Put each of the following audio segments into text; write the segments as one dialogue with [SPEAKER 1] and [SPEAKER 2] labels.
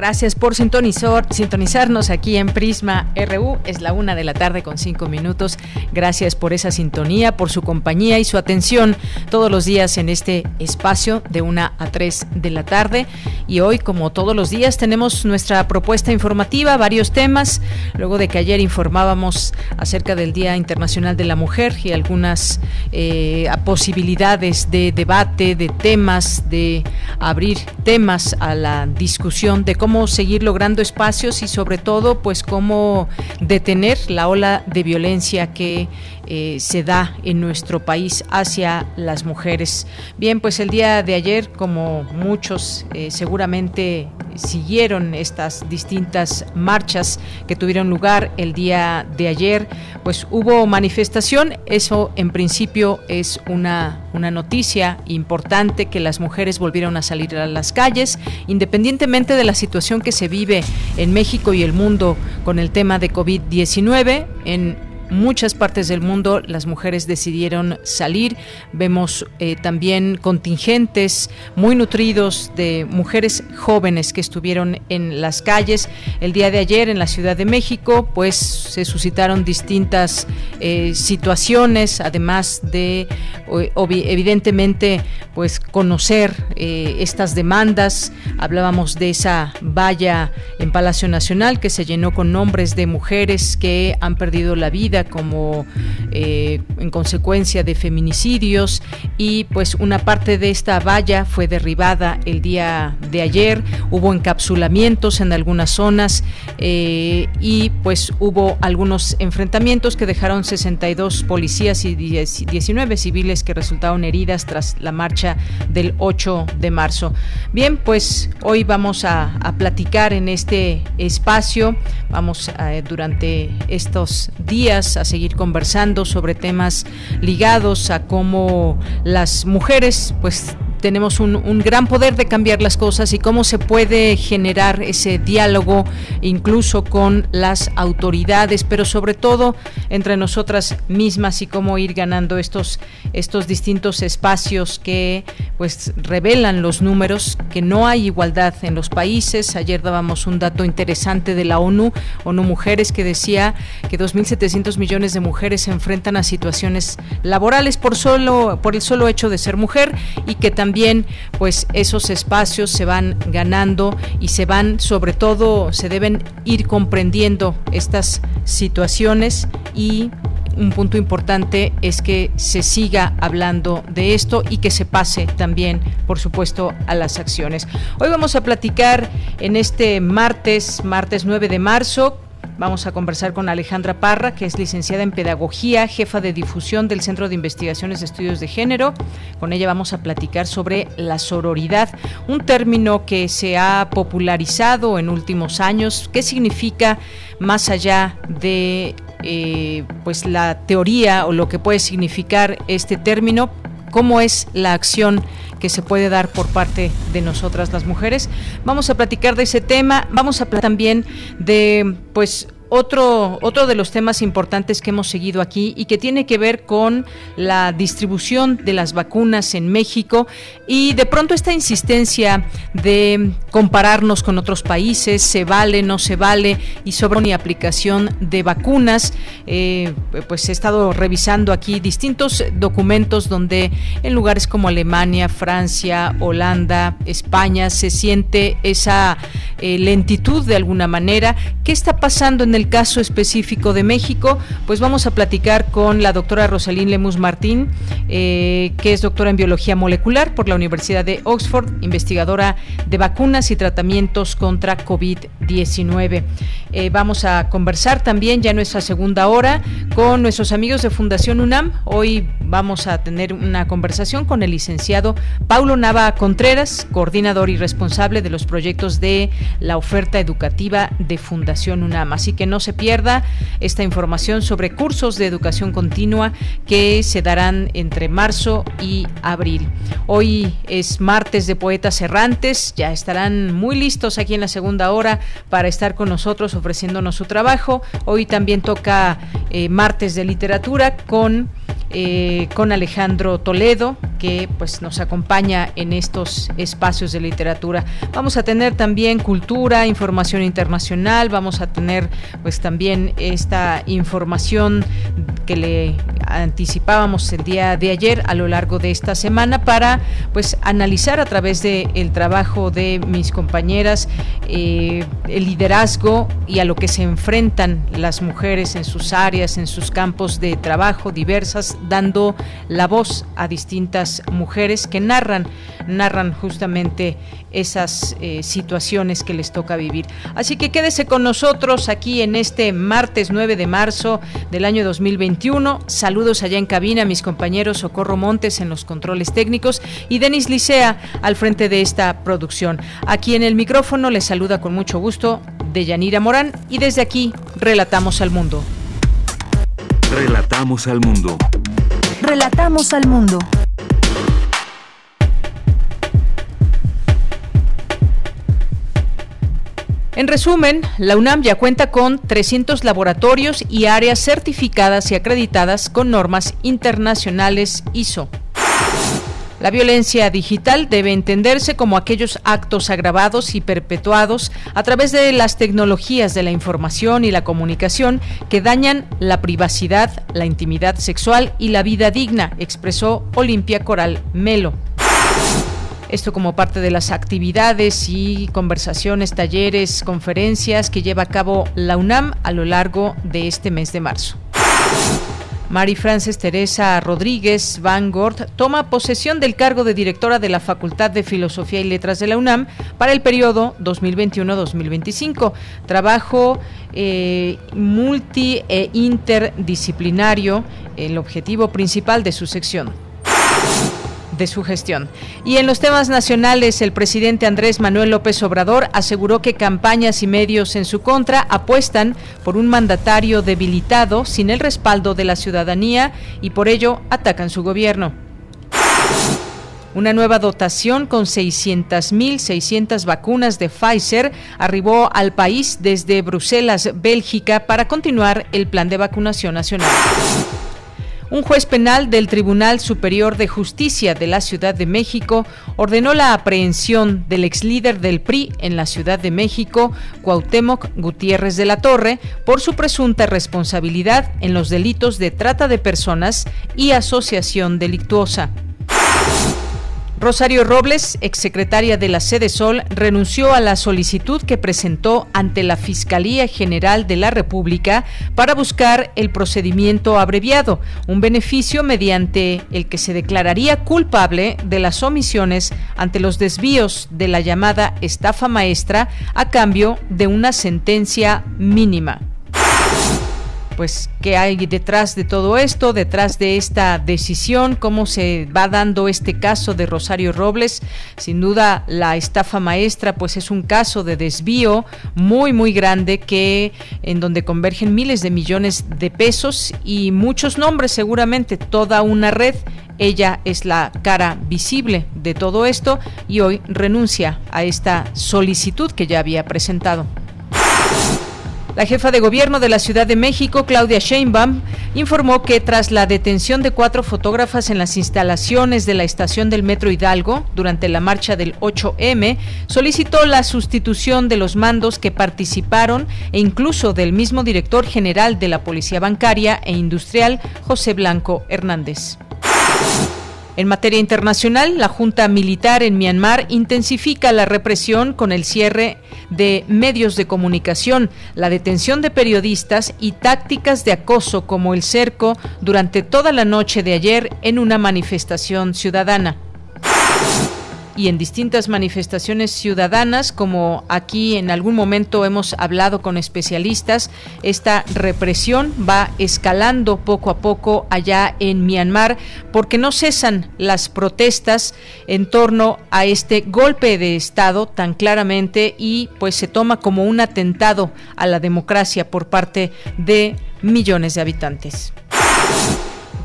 [SPEAKER 1] Gracias por sintonizar, sintonizarnos aquí en Prisma RU. Es la una de la tarde con cinco minutos. Gracias por esa sintonía, por su compañía y su atención todos los días en este espacio de una a tres de la tarde. Y hoy, como todos los días, tenemos nuestra propuesta informativa, varios temas. Luego de que ayer informábamos acerca del Día Internacional de la Mujer y algunas eh, posibilidades de debate, de temas, de abrir temas a la discusión de cómo seguir logrando espacios y sobre todo pues cómo detener la ola de violencia que eh, se da en nuestro país hacia las mujeres. Bien, pues el día de ayer, como muchos eh, seguramente siguieron estas distintas marchas que tuvieron lugar el día de ayer, pues hubo manifestación. Eso en principio es una, una noticia importante que las mujeres volvieron a salir a las calles, independientemente de la situación que se vive en México y el mundo con el tema de COVID-19. En muchas partes del mundo las mujeres decidieron salir. Vemos eh, también contingentes muy nutridos de mujeres jóvenes que estuvieron en las calles. El día de ayer en la Ciudad de México, pues se suscitaron distintas eh, situaciones, además de evidentemente pues conocer eh, estas demandas. Hablábamos de esa valla en Palacio Nacional que se llenó con nombres de mujeres que han perdido la vida como eh, en consecuencia de feminicidios. Y pues una parte de esta valla fue derribada el día de ayer, hubo encapsulamientos en algunas zonas eh, y pues hubo algunos enfrentamientos que dejaron 62 policías y 19 civiles que resultaron heridas tras la marcha del 8 de marzo. Bien, pues hoy vamos a, platicar en este espacio, vamos eh, durante estos días a seguir conversando sobre temas ligados a cómo las mujeres pues tenemos un, gran poder de cambiar las cosas y cómo se puede generar ese diálogo incluso con las autoridades, pero sobre todo entre nosotras mismas y cómo ir ganando estos, estos distintos espacios que pues revelan los números, que no hay igualdad en los países. Ayer dábamos un dato interesante de la ONU, ONU Mujeres, que decía que 2.700 millones de mujeres se enfrentan a situaciones laborales por, solo, por el solo hecho de ser mujer y que también también pues esos espacios se van ganando y se van sobre todo se deben ir comprendiendo estas situaciones y un punto importante es que se siga hablando de esto y que se pase también, por supuesto, a las acciones. Hoy vamos a platicar en este martes, martes 9 de marzo, Vamos a conversar con Alejandra Parra, que es licenciada en Pedagogía, jefa de difusión del Centro de Investigaciones de Estudios de Género. Con ella vamos a platicar sobre la sororidad, un término que se ha popularizado en últimos años. ¿Qué significa más allá de eh, pues la teoría o lo que puede significar este término? cómo es la acción que se puede dar por parte de nosotras las mujeres. Vamos a platicar de ese tema, vamos a hablar también de pues otro, otro de los temas importantes que hemos seguido aquí y que tiene que ver con la distribución de las vacunas en México y de pronto esta insistencia de compararnos con otros países, se vale, no se vale, y sobre mi aplicación de vacunas. Eh, pues he estado revisando aquí distintos documentos donde en lugares como Alemania, Francia, Holanda, España se siente esa eh, lentitud de alguna manera. ¿Qué está pasando en el el caso específico de México, pues vamos a platicar con la doctora Rosalín Lemus Martín, eh, que es doctora en biología molecular por la Universidad de Oxford, investigadora de vacunas y tratamientos contra COVID-19. Eh, vamos a conversar también ya en nuestra segunda hora con nuestros amigos de Fundación UNAM. Hoy vamos a tener una conversación con el licenciado Paulo Nava Contreras, coordinador y responsable de los proyectos de la oferta educativa de Fundación UNAM. Así que no se pierda esta información sobre cursos de educación continua que se darán entre marzo y abril. Hoy es martes de Poetas Errantes, ya estarán muy listos aquí en la segunda hora para estar con nosotros ofreciéndonos su trabajo. Hoy también toca eh, martes de literatura con eh, con Alejandro Toledo, que pues nos acompaña en estos espacios de literatura. Vamos a tener también cultura, información internacional, vamos a tener pues también esta información que le anticipábamos el día de ayer a lo largo de esta semana para pues analizar a través del el trabajo de mis compañeras eh, el liderazgo y a lo que se enfrentan las mujeres en sus áreas, en sus campos de trabajo diversas dando la voz a distintas mujeres que narran, narran justamente esas eh, situaciones que les toca vivir. Así que quédese con nosotros aquí en este martes 9 de marzo del año 2021. Saludos allá en cabina a mis compañeros Socorro Montes en los controles técnicos y Denis Licea al frente de esta producción. Aquí en el micrófono les saluda con mucho gusto Deyanira Morán y desde aquí relatamos al mundo.
[SPEAKER 2] Relatamos al mundo.
[SPEAKER 3] Relatamos al mundo.
[SPEAKER 1] En resumen, la UNAM ya cuenta con 300 laboratorios y áreas certificadas y acreditadas con normas internacionales ISO. La violencia digital debe entenderse como aquellos actos agravados y perpetuados a través de las tecnologías de la información y la comunicación que dañan la privacidad, la intimidad sexual y la vida digna, expresó Olimpia Coral Melo. Esto como parte de las actividades y conversaciones, talleres, conferencias que lleva a cabo la UNAM a lo largo de este mes de marzo. Mari Frances Teresa Rodríguez Van Gort toma posesión del cargo de directora de la Facultad de Filosofía y Letras de la UNAM para el periodo 2021-2025. Trabajo eh, multi e interdisciplinario, el objetivo principal de su sección de su gestión. Y en los temas nacionales, el presidente Andrés Manuel López Obrador aseguró que campañas y medios en su contra apuestan por un mandatario debilitado sin el respaldo de la ciudadanía y por ello atacan su gobierno. Una nueva dotación con 600.600 vacunas de Pfizer arribó al país desde Bruselas, Bélgica, para continuar el plan de vacunación nacional. Un juez penal del Tribunal Superior de Justicia de la Ciudad de México ordenó la aprehensión del ex líder del PRI en la Ciudad de México, Cuauhtémoc Gutiérrez de la Torre, por su presunta responsabilidad en los delitos de trata de personas y asociación delictuosa. Rosario Robles, exsecretaria de la Sede Sol, renunció a la solicitud que presentó ante la Fiscalía General de la República para buscar el procedimiento abreviado, un beneficio mediante el que se declararía culpable de las omisiones ante los desvíos de la llamada estafa maestra a cambio de una sentencia mínima pues qué hay detrás de todo esto, detrás de esta decisión, cómo se va dando este caso de Rosario Robles. Sin duda la estafa maestra pues es un caso de desvío muy muy grande que en donde convergen miles de millones de pesos y muchos nombres seguramente, toda una red ella es la cara visible de todo esto y hoy renuncia a esta solicitud que ya había presentado. La jefa de gobierno de la Ciudad de México, Claudia Sheinbaum, informó que tras la detención de cuatro fotógrafas en las instalaciones de la estación del Metro Hidalgo durante la marcha del 8M, solicitó la sustitución de los mandos que participaron e incluso del mismo director general de la Policía Bancaria e Industrial, José Blanco Hernández. En materia internacional, la Junta Militar en Myanmar intensifica la represión con el cierre de medios de comunicación, la detención de periodistas y tácticas de acoso como el cerco durante toda la noche de ayer en una manifestación ciudadana y en distintas manifestaciones ciudadanas, como aquí en algún momento hemos hablado con especialistas, esta represión va escalando poco a poco allá en Myanmar porque no cesan las protestas en torno a este golpe de Estado tan claramente y pues se toma como un atentado a la democracia por parte de millones de habitantes.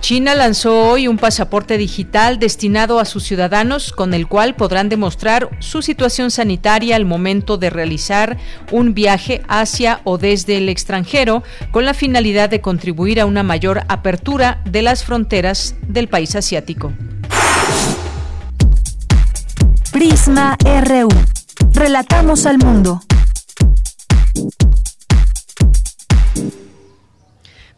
[SPEAKER 1] China lanzó hoy un pasaporte digital destinado a sus ciudadanos con el cual podrán demostrar su situación sanitaria al momento de realizar un viaje hacia o desde el extranjero con la finalidad de contribuir a una mayor apertura de las fronteras del país asiático.
[SPEAKER 3] Prisma RU. Relatamos al mundo.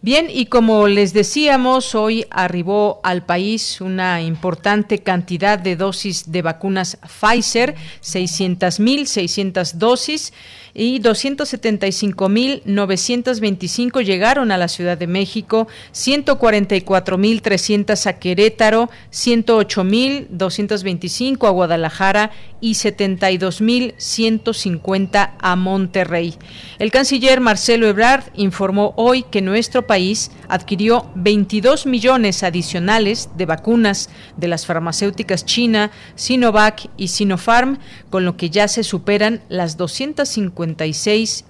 [SPEAKER 1] Bien, y como les decíamos, hoy arribó al país una importante cantidad de dosis de vacunas Pfizer, 600 mil, 600 dosis y 275.925 llegaron a la Ciudad de México, 144.300 a Querétaro, 108.225 a Guadalajara y 72.150 a Monterrey. El canciller Marcelo Ebrard informó hoy que nuestro país adquirió 22 millones adicionales de vacunas de las farmacéuticas China, Sinovac y Sinopharm, con lo que ya se superan las 250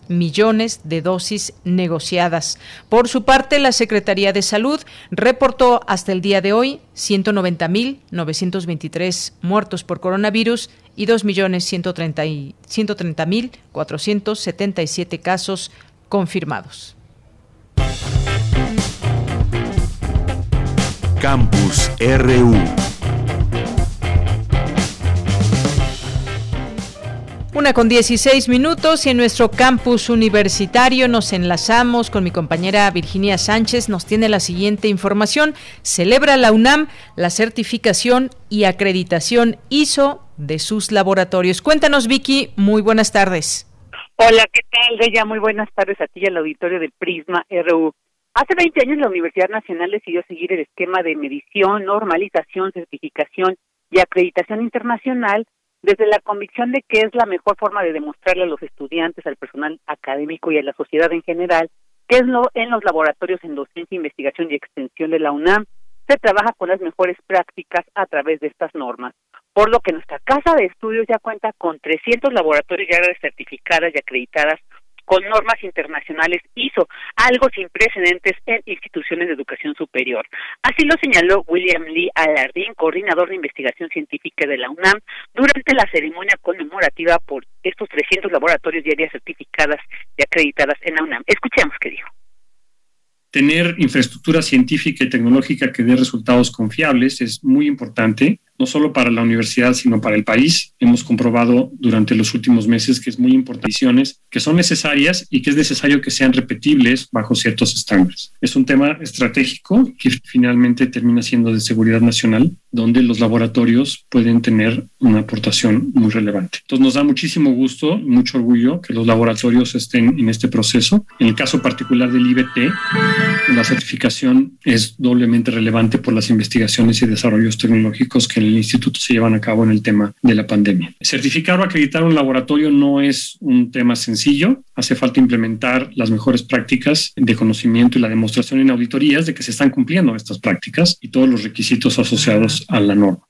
[SPEAKER 1] millones de dosis negociadas. Por su parte, la Secretaría de Salud reportó hasta el día de hoy 190.923 muertos por coronavirus y 2.130.477 casos confirmados.
[SPEAKER 2] Campus RU
[SPEAKER 1] Una con 16 minutos y en nuestro campus universitario nos enlazamos con mi compañera Virginia Sánchez. Nos tiene la siguiente información. Celebra la UNAM la certificación y acreditación ISO de sus laboratorios. Cuéntanos, Vicky. Muy buenas tardes.
[SPEAKER 4] Hola, ¿qué tal, Bella? Muy buenas tardes a ti y al auditorio de Prisma RU. Hace 20 años la Universidad Nacional decidió seguir el esquema de medición, normalización, certificación y acreditación internacional desde la convicción de que es la mejor forma de demostrarle a los estudiantes, al personal académico y a la sociedad en general que es lo, en los laboratorios en docencia, investigación y extensión de la UNAM se trabaja con las mejores prácticas a través de estas normas, por lo que nuestra casa de estudios ya cuenta con 300 laboratorios ya certificadas y acreditadas con normas internacionales hizo algo sin precedentes en instituciones de educación superior. Así lo señaló William Lee Alardín, coordinador de investigación científica de la UNAM, durante la ceremonia conmemorativa por estos 300 laboratorios y áreas certificadas y acreditadas en la UNAM. Escuchemos qué dijo
[SPEAKER 5] tener infraestructura científica y tecnológica que dé resultados confiables es muy importante no solo para la universidad, sino para el país. Hemos comprobado durante los últimos meses que es muy importante, que son necesarias y que es necesario que sean repetibles bajo ciertos estándares. Es un tema estratégico que finalmente termina siendo de seguridad nacional, donde los laboratorios pueden tener una aportación muy relevante. Entonces nos da muchísimo gusto, mucho orgullo que los laboratorios estén en este proceso. En el caso particular del IBT, la certificación es doblemente relevante por las investigaciones y desarrollos tecnológicos que el instituto se llevan a cabo en el tema de la pandemia. Certificar o acreditar un laboratorio no es un tema sencillo. Hace falta implementar las mejores prácticas de conocimiento y la demostración en auditorías de que se están cumpliendo estas prácticas y todos los requisitos asociados a la norma.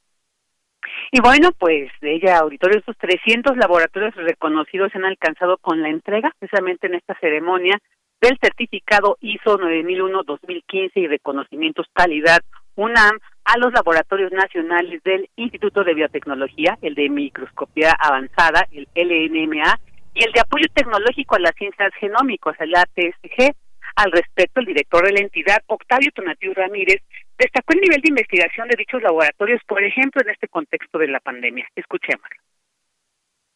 [SPEAKER 4] Y bueno, pues de ella, auditorio, estos 300 laboratorios reconocidos se han alcanzado con la entrega, precisamente en esta ceremonia, del certificado ISO 9001-2015 y reconocimientos calidad UNAM a los laboratorios nacionales del Instituto de Biotecnología, el de Microscopía Avanzada, el LNMA, y el de Apoyo Tecnológico a las Ciencias Genómicas, el ATSG. Al respecto, el director de la entidad, Octavio Tonatiu Ramírez, destacó el nivel de investigación de dichos laboratorios, por ejemplo, en este contexto de la pandemia. Escuchémoslo.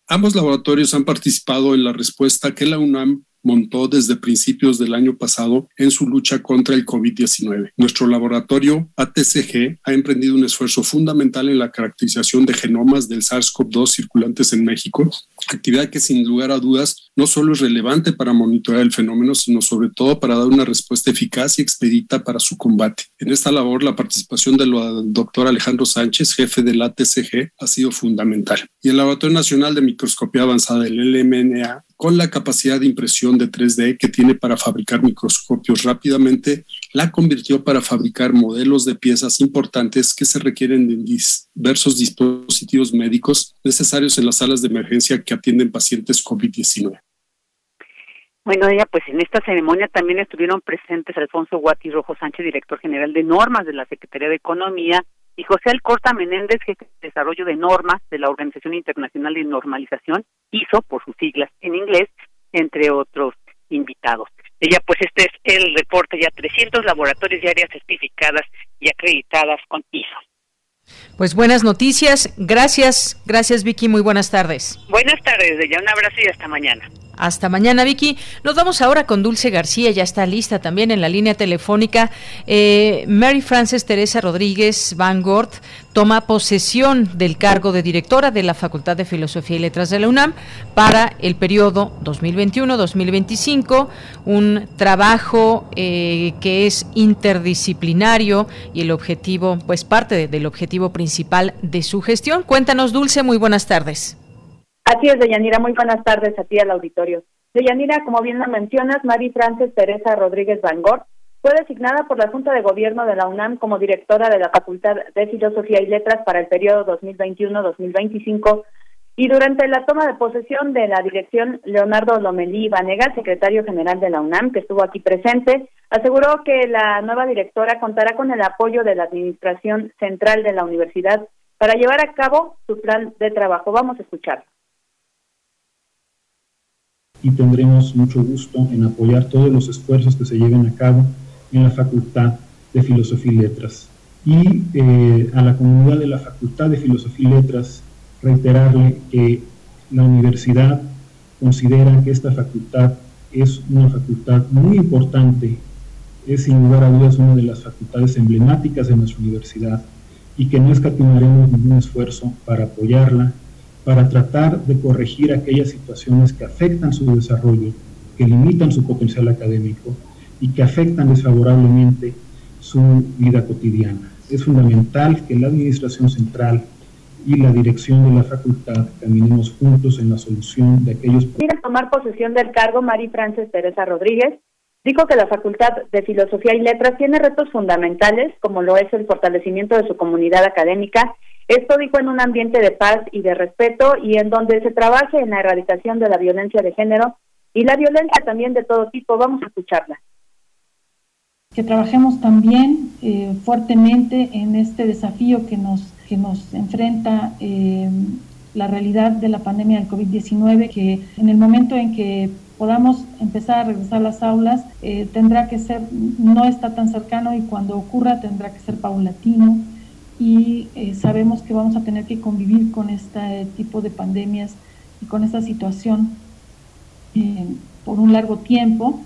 [SPEAKER 6] Ambos laboratorios han participado en la respuesta que la UNAM montó desde principios del año pasado en su lucha contra el COVID-19. Nuestro laboratorio ATCG ha emprendido un esfuerzo fundamental en la caracterización de genomas del SARS-CoV-2 circulantes en México, actividad que sin lugar a dudas no solo es relevante para monitorear el fenómeno, sino sobre todo para dar una respuesta eficaz y expedita para su combate. En esta labor, la participación del doctor Alejandro Sánchez, jefe del ATCG, ha sido fundamental. Y el Laboratorio Nacional de Microscopía Avanzada, el LMNA, con la capacidad de impresión de 3D que tiene para fabricar microscopios rápidamente, la convirtió para fabricar modelos de piezas importantes que se requieren en diversos dispositivos médicos necesarios en las salas de emergencia que atienden pacientes COVID-19.
[SPEAKER 4] Bueno, ella, pues en esta ceremonia también estuvieron presentes Alfonso Guati Rojo Sánchez, director general de normas de la Secretaría de Economía, y José Alcorta Menéndez, jefe de desarrollo de normas de la Organización Internacional de Normalización, ISO, por sus siglas en inglés, entre otros invitados. Ella, pues este es el reporte, ya 300 laboratorios y áreas certificadas y acreditadas con ISO.
[SPEAKER 1] Pues buenas noticias, gracias, gracias Vicky, muy buenas tardes.
[SPEAKER 4] Buenas tardes, ya un abrazo y hasta mañana.
[SPEAKER 1] Hasta mañana, Vicky. Nos vamos ahora con Dulce García, ya está lista también en la línea telefónica. Eh, Mary Frances Teresa Rodríguez Van Gort toma posesión del cargo de directora de la Facultad de Filosofía y Letras de la UNAM para el periodo 2021-2025, un trabajo eh, que es interdisciplinario y el objetivo, pues parte del objetivo principal de su gestión. Cuéntanos, Dulce, muy buenas tardes.
[SPEAKER 7] Así es, Deyanira. Muy buenas tardes a ti al auditorio. Deyanira, como bien lo mencionas, Mari Frances Teresa Rodríguez Van Gogh fue designada por la Junta de Gobierno de la UNAM como directora de la Facultad de Filosofía y Letras para el periodo 2021-2025 y durante la toma de posesión de la dirección, Leonardo Lomelí Vanega, secretario general de la UNAM, que estuvo aquí presente, aseguró que la nueva directora contará con el apoyo de la Administración Central de la Universidad para llevar a cabo su plan de trabajo. Vamos a escucharlo
[SPEAKER 8] y tendremos mucho gusto en apoyar todos los esfuerzos que se lleven a cabo en la Facultad de Filosofía y Letras. Y eh, a la comunidad de la Facultad de Filosofía y Letras reiterarle que la universidad considera que esta facultad es una facultad muy importante, es sin lugar a dudas una de las facultades emblemáticas de nuestra universidad y que no escatimaremos ningún esfuerzo para apoyarla para tratar de corregir aquellas situaciones que afectan su desarrollo, que limitan su potencial académico y que afectan desfavorablemente su vida cotidiana. Es fundamental que la Administración Central y la dirección de la facultad caminemos juntos en la solución de aquellos
[SPEAKER 7] problemas. tomar posesión del cargo, Mari Frances Teresa Rodríguez dijo que la Facultad de Filosofía y Letras tiene retos fundamentales, como lo es el fortalecimiento de su comunidad académica esto dijo en un ambiente de paz y de respeto y en donde se trabaje en la erradicación de la violencia de género y la violencia también de todo tipo. Vamos a escucharla.
[SPEAKER 9] Que trabajemos también eh, fuertemente en este desafío que nos, que nos enfrenta eh, la realidad de la pandemia del COVID-19, que en el momento en que podamos empezar a regresar a las aulas, eh, tendrá que ser, no está tan cercano y cuando ocurra tendrá que ser paulatino y eh, sabemos que vamos a tener que convivir con este tipo de pandemias y con esta situación eh, por un largo tiempo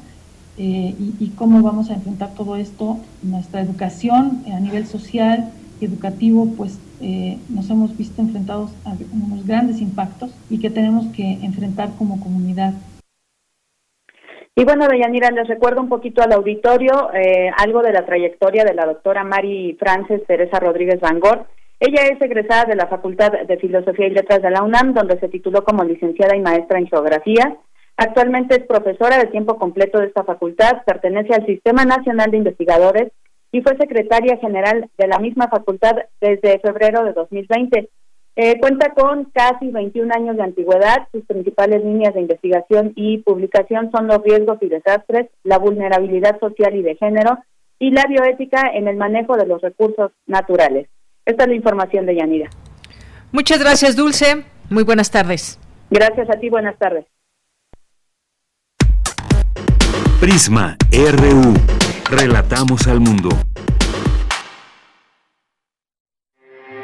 [SPEAKER 9] eh, y, cómo vamos a enfrentar todo esto. Nuestra educación a nivel social y educativo, pues nos hemos visto enfrentados a unos grandes impactos y que tenemos que enfrentar como comunidad.
[SPEAKER 7] Y bueno, Deyanira, les recuerdo un poquito al auditorio eh, algo de la trayectoria de la doctora Mari Frances Teresa Rodríguez Van Gogh. Ella es egresada de la Facultad de Filosofía y Letras de la UNAM, donde se tituló como licenciada y maestra en Geografía. Actualmente es profesora de tiempo completo de esta facultad, pertenece al Sistema Nacional de Investigadores y fue secretaria general de la misma facultad desde febrero de 2020. Eh, cuenta con casi 21 años de antigüedad. Sus principales líneas de investigación y publicación son los riesgos y desastres, la vulnerabilidad social y de género y la bioética en el manejo de los recursos naturales. Esta es la información de Yanira.
[SPEAKER 1] Muchas gracias, Dulce. Muy buenas tardes.
[SPEAKER 7] Gracias a ti, buenas tardes.
[SPEAKER 2] Prisma RU. Relatamos al mundo.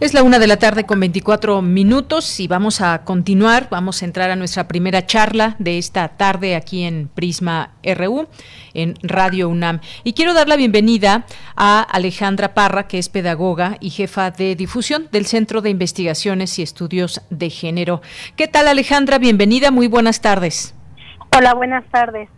[SPEAKER 1] Es la una de la tarde con 24 minutos y vamos a continuar, vamos a entrar a nuestra primera charla de esta tarde aquí en Prisma RU, en Radio UNAM. Y quiero dar la bienvenida a Alejandra Parra, que es pedagoga y jefa de difusión del Centro de Investigaciones y Estudios de Género. ¿Qué tal Alejandra? Bienvenida, muy buenas tardes.
[SPEAKER 10] Hola, buenas tardes.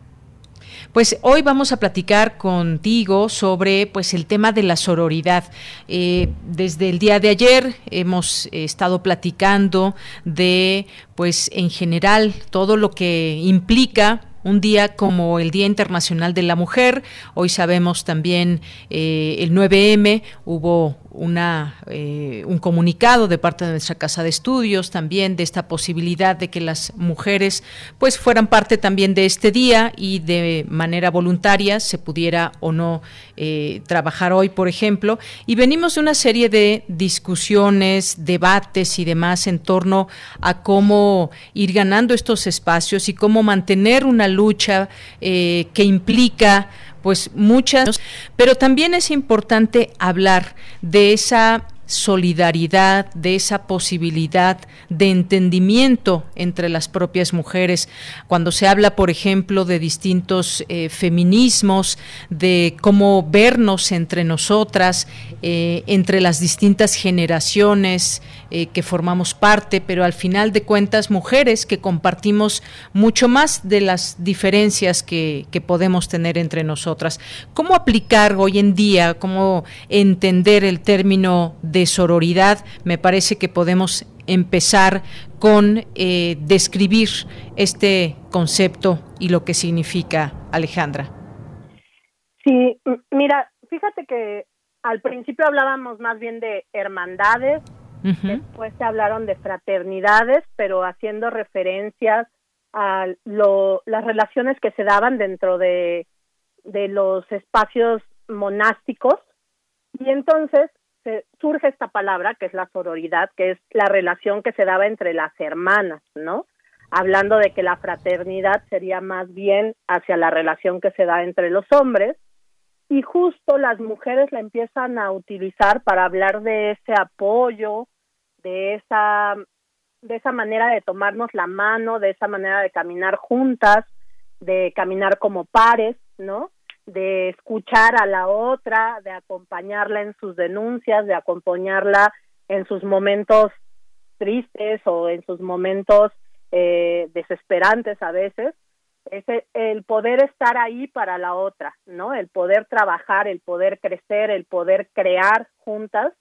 [SPEAKER 1] Pues hoy vamos a platicar contigo sobre pues el tema de la sororidad. Eh, desde el día de ayer hemos estado platicando de pues en general todo lo que implica un día como el Día Internacional de la Mujer. Hoy sabemos también eh, el 9M, hubo una, eh, un comunicado de parte de nuestra casa de estudios también de esta posibilidad de que las mujeres pues fueran parte también de este día y de manera voluntaria se pudiera o no eh, trabajar hoy, por ejemplo. Y venimos de una serie de discusiones, debates y demás en torno a cómo ir ganando estos espacios y cómo mantener una lucha eh, que implica pues muchas, pero también es importante hablar de esa solidaridad, de esa posibilidad de entendimiento entre las propias mujeres. Cuando se habla, por ejemplo, de distintos eh, feminismos, de cómo vernos entre nosotras, eh, entre las distintas generaciones eh, que formamos parte, pero al final de cuentas mujeres que compartimos mucho más de las diferencias que, que podemos tener entre nosotras. ¿Cómo aplicar hoy en día, cómo entender el término de de sororidad, me parece que podemos empezar con eh, describir este concepto y lo que significa, Alejandra.
[SPEAKER 10] Sí, mira, fíjate que al principio hablábamos más bien de hermandades, después se hablaron de fraternidades, pero haciendo referencias a lo, las relaciones que se daban dentro de, de los espacios monásticos. Y entonces surge esta palabra que es la sororidad, que es la relación que se daba entre las hermanas, ¿no? Hablando de que la fraternidad sería más bien hacia la relación que se da entre los hombres y justo las mujeres la empiezan a utilizar para hablar de ese apoyo, de esa de esa manera de tomarnos la mano, de esa manera de caminar juntas, de caminar como pares, ¿no? De escuchar a la otra, de acompañarla en sus denuncias, de acompañarla en sus momentos tristes o en sus momentos eh, desesperantes a veces, es el poder estar ahí para la otra, ¿no? El poder trabajar, el poder crecer, el poder crear juntas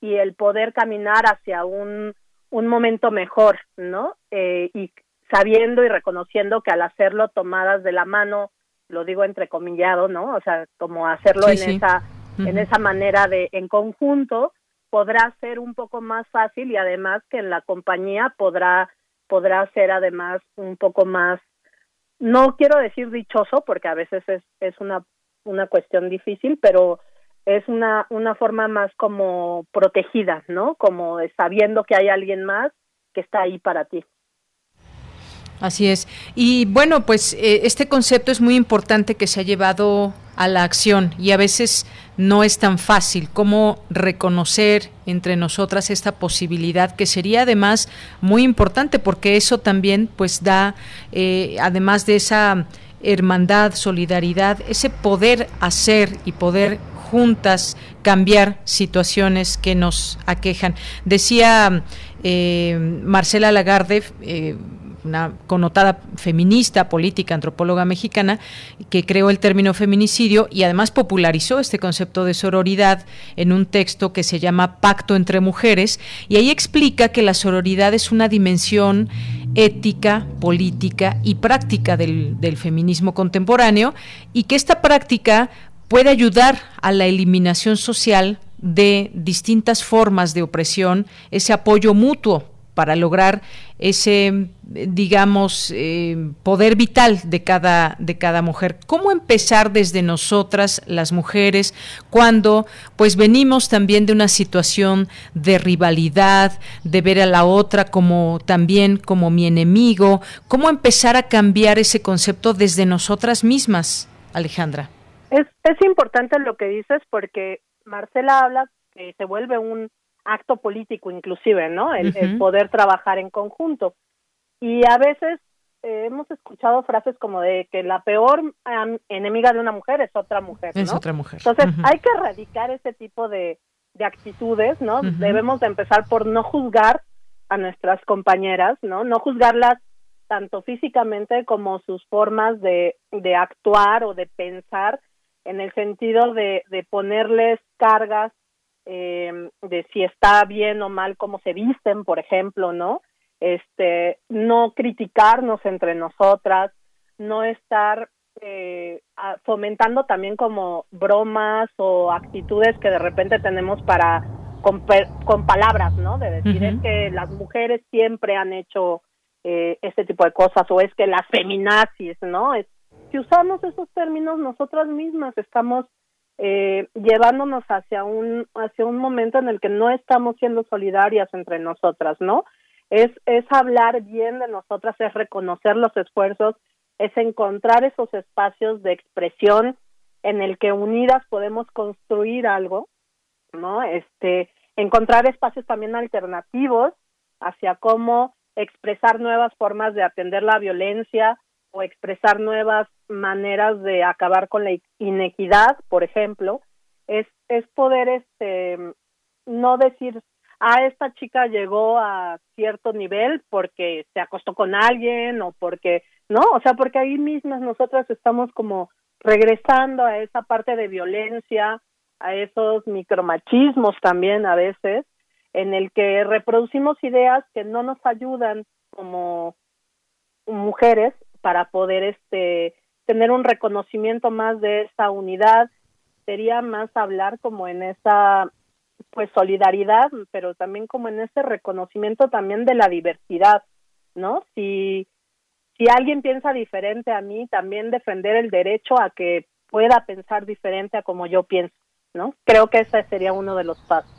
[SPEAKER 10] y el poder caminar hacia un, un momento mejor, ¿no? Eh, y sabiendo y reconociendo que al hacerlo tomadas de la mano, lo digo entrecomillado, ¿no? O sea, como hacerlo en esa en esa manera de en conjunto podrá ser un poco más fácil y además que en la compañía podrá podrá ser además un poco más no quiero decir dichoso porque a veces es es una una cuestión difícil, pero es una una forma más como protegida, ¿no? Como sabiendo que hay alguien más que está ahí para ti.
[SPEAKER 1] Así es. Y bueno, pues eh, este concepto es muy importante que se ha llevado a la acción y a veces no es tan fácil como reconocer entre nosotras esta posibilidad que sería además muy importante porque eso también pues da eh, además de esa hermandad, solidaridad, ese poder hacer y poder juntas cambiar situaciones que nos aquejan. Decía eh, Marcela Lagarde, una connotada feminista, política, antropóloga mexicana, que creó el término feminicidio y además popularizó este concepto de sororidad en un texto que se llama Pacto entre Mujeres, y ahí explica que la sororidad es una dimensión ética, política y práctica del, del feminismo contemporáneo, y que esta práctica puede ayudar a la eliminación social de distintas formas de opresión, ese apoyo mutuo para lograr ese, digamos, eh, poder vital de cada, de cada mujer. ¿Cómo empezar desde nosotras, las mujeres, cuando pues venimos también de una situación de rivalidad, de ver a la otra como también como mi enemigo? ¿Cómo empezar a cambiar ese concepto desde nosotras mismas, Alejandra?
[SPEAKER 10] Es, es importante lo que dices porque Marcela habla que se vuelve un acto político inclusive, ¿no? El, poder trabajar en conjunto. Y a veces eh, hemos escuchado frases como de que la peor enemiga de una mujer es otra mujer, ¿no?
[SPEAKER 1] Es otra mujer.
[SPEAKER 10] Entonces hay que erradicar ese tipo de, de actitudes, ¿no? Debemos de empezar por no juzgar a nuestras compañeras, ¿no? No juzgarlas tanto físicamente como sus formas de, de actuar o de pensar en el sentido de, de ponerles cargas eh, de si está bien o mal cómo se visten, por ejemplo, ¿no? Este, no criticarnos entre nosotras, no estar eh, fomentando también como bromas o actitudes que de repente tenemos para con, con palabras, ¿no? De decir es que las mujeres siempre han hecho eh, este tipo de cosas o es que las feminazis, ¿no? Es, si usamos esos términos nosotras mismas estamos eh, llevándonos hacia un hacia un momento en el que no estamos siendo solidarias entre nosotras, ¿no? Es es hablar bien de nosotras, es reconocer los esfuerzos, es encontrar esos espacios de expresión en el que unidas podemos construir algo, ¿no? Este, encontrar espacios también alternativos hacia cómo expresar nuevas formas de atender la violencia o expresar nuevas maneras de acabar con la inequidad, por ejemplo, es, es poder este no decir ah, esta chica llegó a cierto nivel porque se acostó con alguien o porque, ¿no? O sea, porque ahí mismas nosotras estamos como regresando a esa parte de violencia, a esos micromachismos también a veces, en el que reproducimos ideas que no nos ayudan como mujeres para poder este tener un reconocimiento más de esa unidad. Sería más hablar como en esa pues solidaridad pero también como en ese reconocimiento también de la diversidad no si si alguien piensa diferente a mí también defender el derecho a que pueda pensar diferente a como yo pienso no creo que ese sería uno de los pasos.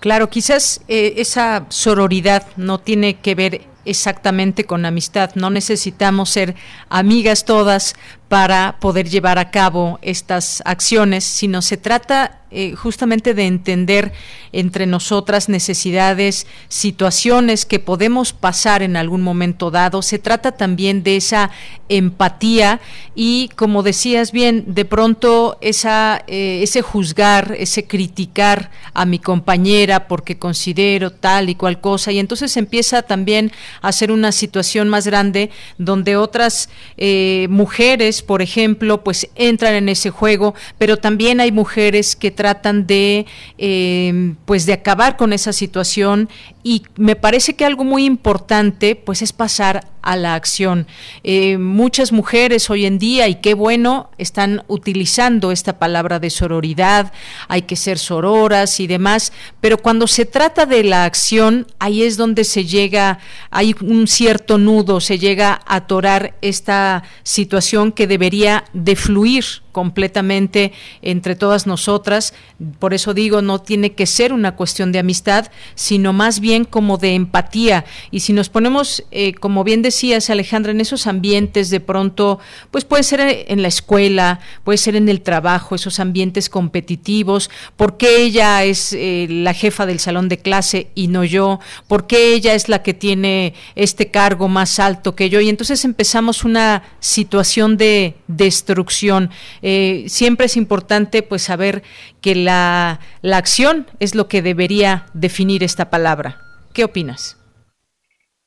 [SPEAKER 1] Claro, quizás eh, esa sororidad no tiene que ver exactamente con amistad. No necesitamos ser amigas todas para poder llevar a cabo estas acciones, sino se trata eh, justamente de entender entre nosotras necesidades, situaciones que podemos pasar en algún momento dado. Se trata también de esa empatía y, como decías bien, de pronto esa, eh, ese juzgar, ese criticar a mi compañera porque considero tal y cual cosa, y entonces empieza también a ser una situación más grande donde otras eh, mujeres, por ejemplo, pues entran en ese juego, pero también hay mujeres que tratan de, eh, pues de acabar con esa situación y me parece que algo muy importante, pues es pasar a la acción. Eh, muchas mujeres hoy en día, y qué bueno, están utilizando esta palabra de sororidad, hay que ser sororas y demás, pero cuando se trata de la acción, ahí es donde se llega, hay un cierto nudo, se llega a atorar esta situación que debería de fluir completamente entre todas nosotras. Por eso digo, no tiene que ser una cuestión de amistad, sino más bien como de empatía. Y si nos ponemos, eh, como bien decías Alejandra, en esos ambientes de pronto, pues puede ser en la escuela, puede ser en el trabajo, esos ambientes competitivos, ¿por qué ella es eh, la jefa del salón de clase y no yo? ¿Por qué ella es la que tiene este cargo más alto que yo? Y entonces empezamos una situación de destrucción. Eh, siempre es importante pues saber que la, la acción es lo que debería definir esta palabra. ¿Qué opinas?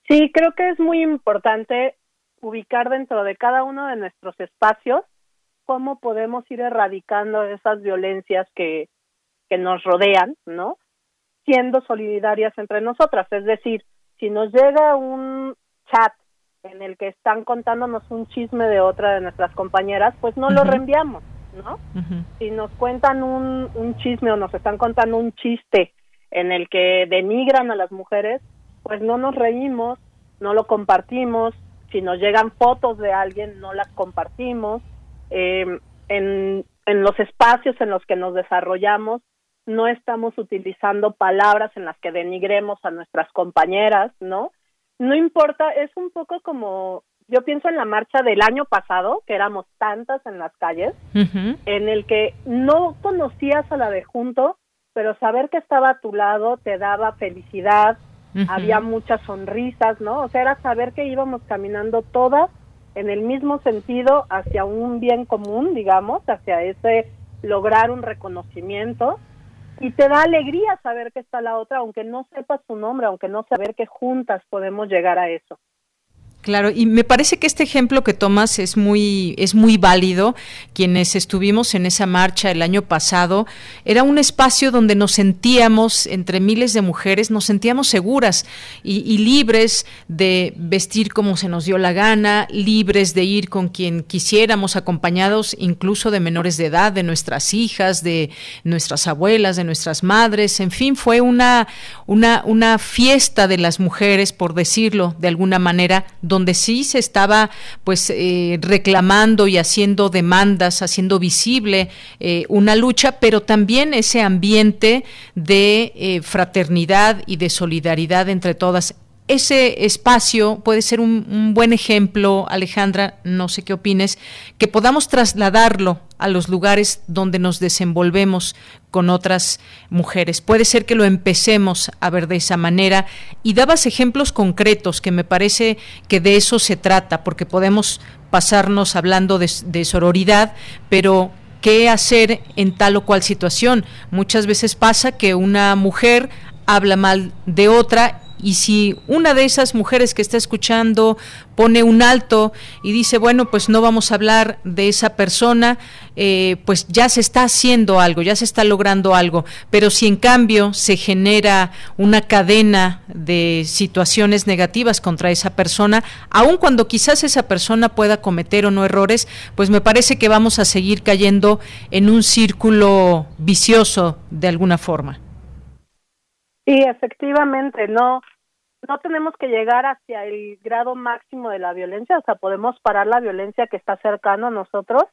[SPEAKER 10] Sí, creo que es muy importante ubicar dentro de cada uno de nuestros espacios cómo podemos ir erradicando esas violencias que, que nos rodean, ¿no? Siendo solidarias entre nosotras. Es decir, si nos llega un chat en el que están contándonos un chisme de otra de nuestras compañeras, pues no lo reenviamos, ¿no? Si nos cuentan un, un chisme o nos están contando un chiste en el que denigran a las mujeres, pues no nos reímos, no lo compartimos, si nos llegan fotos de alguien no las compartimos, em, en, en los espacios en los que nos desarrollamos no estamos utilizando palabras en las que denigremos a nuestras compañeras, ¿no? No importa, es un poco como yo pienso en la marcha del año pasado, que éramos tantas en las calles, en el que no conocías a la de junto, pero saber que estaba a tu lado te daba felicidad, había muchas sonrisas, ¿no? O sea, era saber que íbamos caminando todas en el mismo sentido hacia un bien común, digamos, hacia ese lograr un reconocimiento y te da alegría saber que está la otra, aunque no sepas su nombre, aunque no saber que juntas podemos llegar a eso.
[SPEAKER 1] Claro, y me parece que este ejemplo que tomas es muy, es muy válido. Quienes estuvimos en esa marcha el año pasado, era un espacio donde nos sentíamos, entre miles de mujeres, nos sentíamos seguras y, libres de vestir como se nos dio la gana, libres de ir con quien quisiéramos, acompañados incluso de menores de edad, de nuestras hijas, de nuestras abuelas, de nuestras madres. En fin, fue una, una, una fiesta de las mujeres, por decirlo de alguna manera, donde sí se estaba pues eh, reclamando y haciendo demandas, haciendo visible eh, una lucha, pero también ese ambiente de eh, fraternidad y de solidaridad entre todas ese espacio puede ser un, buen ejemplo, Alejandra, no sé qué opines, que podamos trasladarlo a los lugares donde nos desenvolvemos con otras mujeres. Puede ser que lo empecemos a ver de esa manera y dabas ejemplos concretos que me parece que de eso se trata, porque podemos pasarnos hablando de, de sororidad, pero ¿qué hacer en tal o cual situación? Muchas veces pasa que una mujer habla mal de otra y si una de esas mujeres que está escuchando pone un alto y dice, bueno, pues no vamos a hablar de esa persona, eh, pues ya se está haciendo algo, ya se está logrando algo. Pero si en cambio se genera una cadena de situaciones negativas contra esa persona, aun cuando quizás esa persona pueda cometer o no errores, pues me parece que vamos a seguir cayendo en un círculo vicioso de alguna forma.
[SPEAKER 10] Sí, efectivamente, no, no tenemos que llegar hacia el grado máximo de la violencia, o sea, podemos parar la violencia que está cercano a nosotros.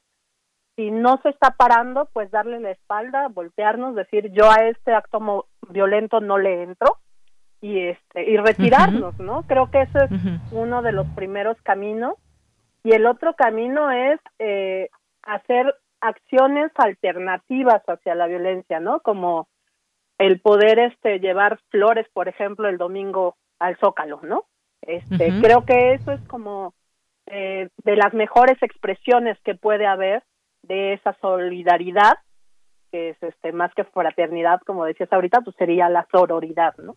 [SPEAKER 10] Si no se está parando, pues darle la espalda, voltearnos, decir yo a este acto violento no le entro y este y retirarnos, ¿no? Creo que ese es uno de los primeros caminos y el otro camino es eh, hacer acciones alternativas hacia la violencia, ¿no? Como el poder este llevar flores, por ejemplo, el domingo al Zócalo, ¿no? Este, creo que eso es como eh, de las mejores expresiones que puede haber de esa solidaridad, que es este más que fraternidad, como decías ahorita, pues sería la sororidad, ¿no?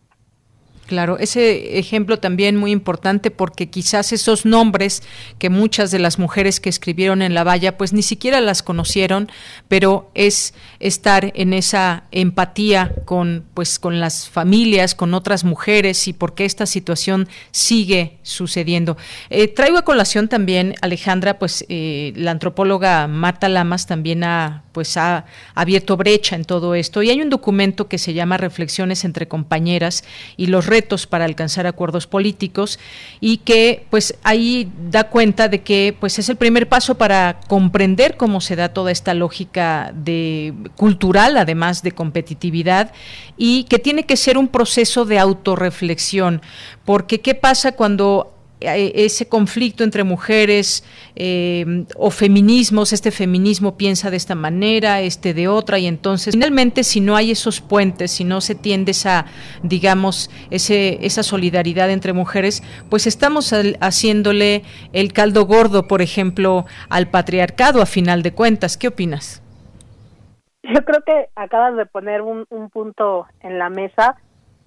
[SPEAKER 1] Claro, ese ejemplo también muy importante porque quizás esos nombres que muchas de las mujeres que escribieron en la valla pues ni siquiera las conocieron, pero es estar en esa empatía con pues con las familias, con otras mujeres y por qué esta situación sigue sucediendo. Eh, traigo a colación también Alejandra, pues eh, la antropóloga Marta Lamas también ha pues ha abierto brecha en todo esto y hay un documento que se llama Reflexiones entre compañeras y los retos para alcanzar acuerdos políticos y que pues ahí da cuenta de que pues es el primer paso para comprender cómo se da toda esta lógica de cultural además de competitividad y que tiene que ser un proceso de autorreflexión. Porque qué pasa cuando ese conflicto entre mujeres eh, o feminismos, este feminismo piensa de esta manera, este de otra, y entonces finalmente si no hay esos puentes, si no se tiende esa, digamos, ese, esa solidaridad entre mujeres, pues estamos haciéndole el caldo gordo, por ejemplo, al patriarcado a final de cuentas. ¿Qué opinas?
[SPEAKER 10] Yo creo que acabas de poner un, un punto en la mesa.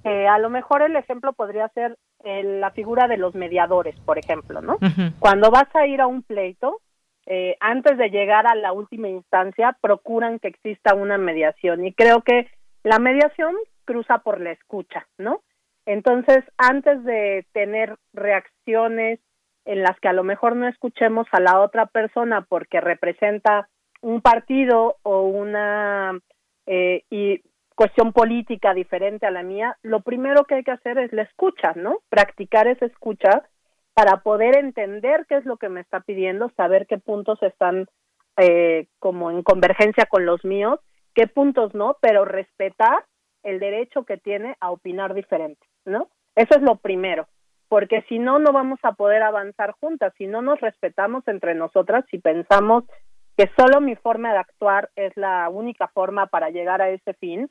[SPEAKER 10] Eh, a lo mejor el ejemplo podría ser la figura de los mediadores, por ejemplo, ¿no? Cuando vas a ir a un pleito, eh, antes de llegar a la última instancia, procuran que exista una mediación y creo que la mediación cruza por la escucha, ¿no? Entonces, antes de tener reacciones en las que a lo mejor no escuchemos a la otra persona porque representa un partido o una eh, y cuestión política diferente a la mía, lo primero que hay que hacer es la escucha, ¿no? Practicar esa escucha para poder entender qué es lo que me está pidiendo, saber qué puntos están eh, como en convergencia con los míos, qué puntos no, pero respetar el derecho que tiene a opinar diferente, ¿no? Eso es lo primero, porque si no, no vamos a poder avanzar juntas, si no nos respetamos entre nosotras, si pensamos que solo mi forma de actuar es la única forma para llegar a ese fin,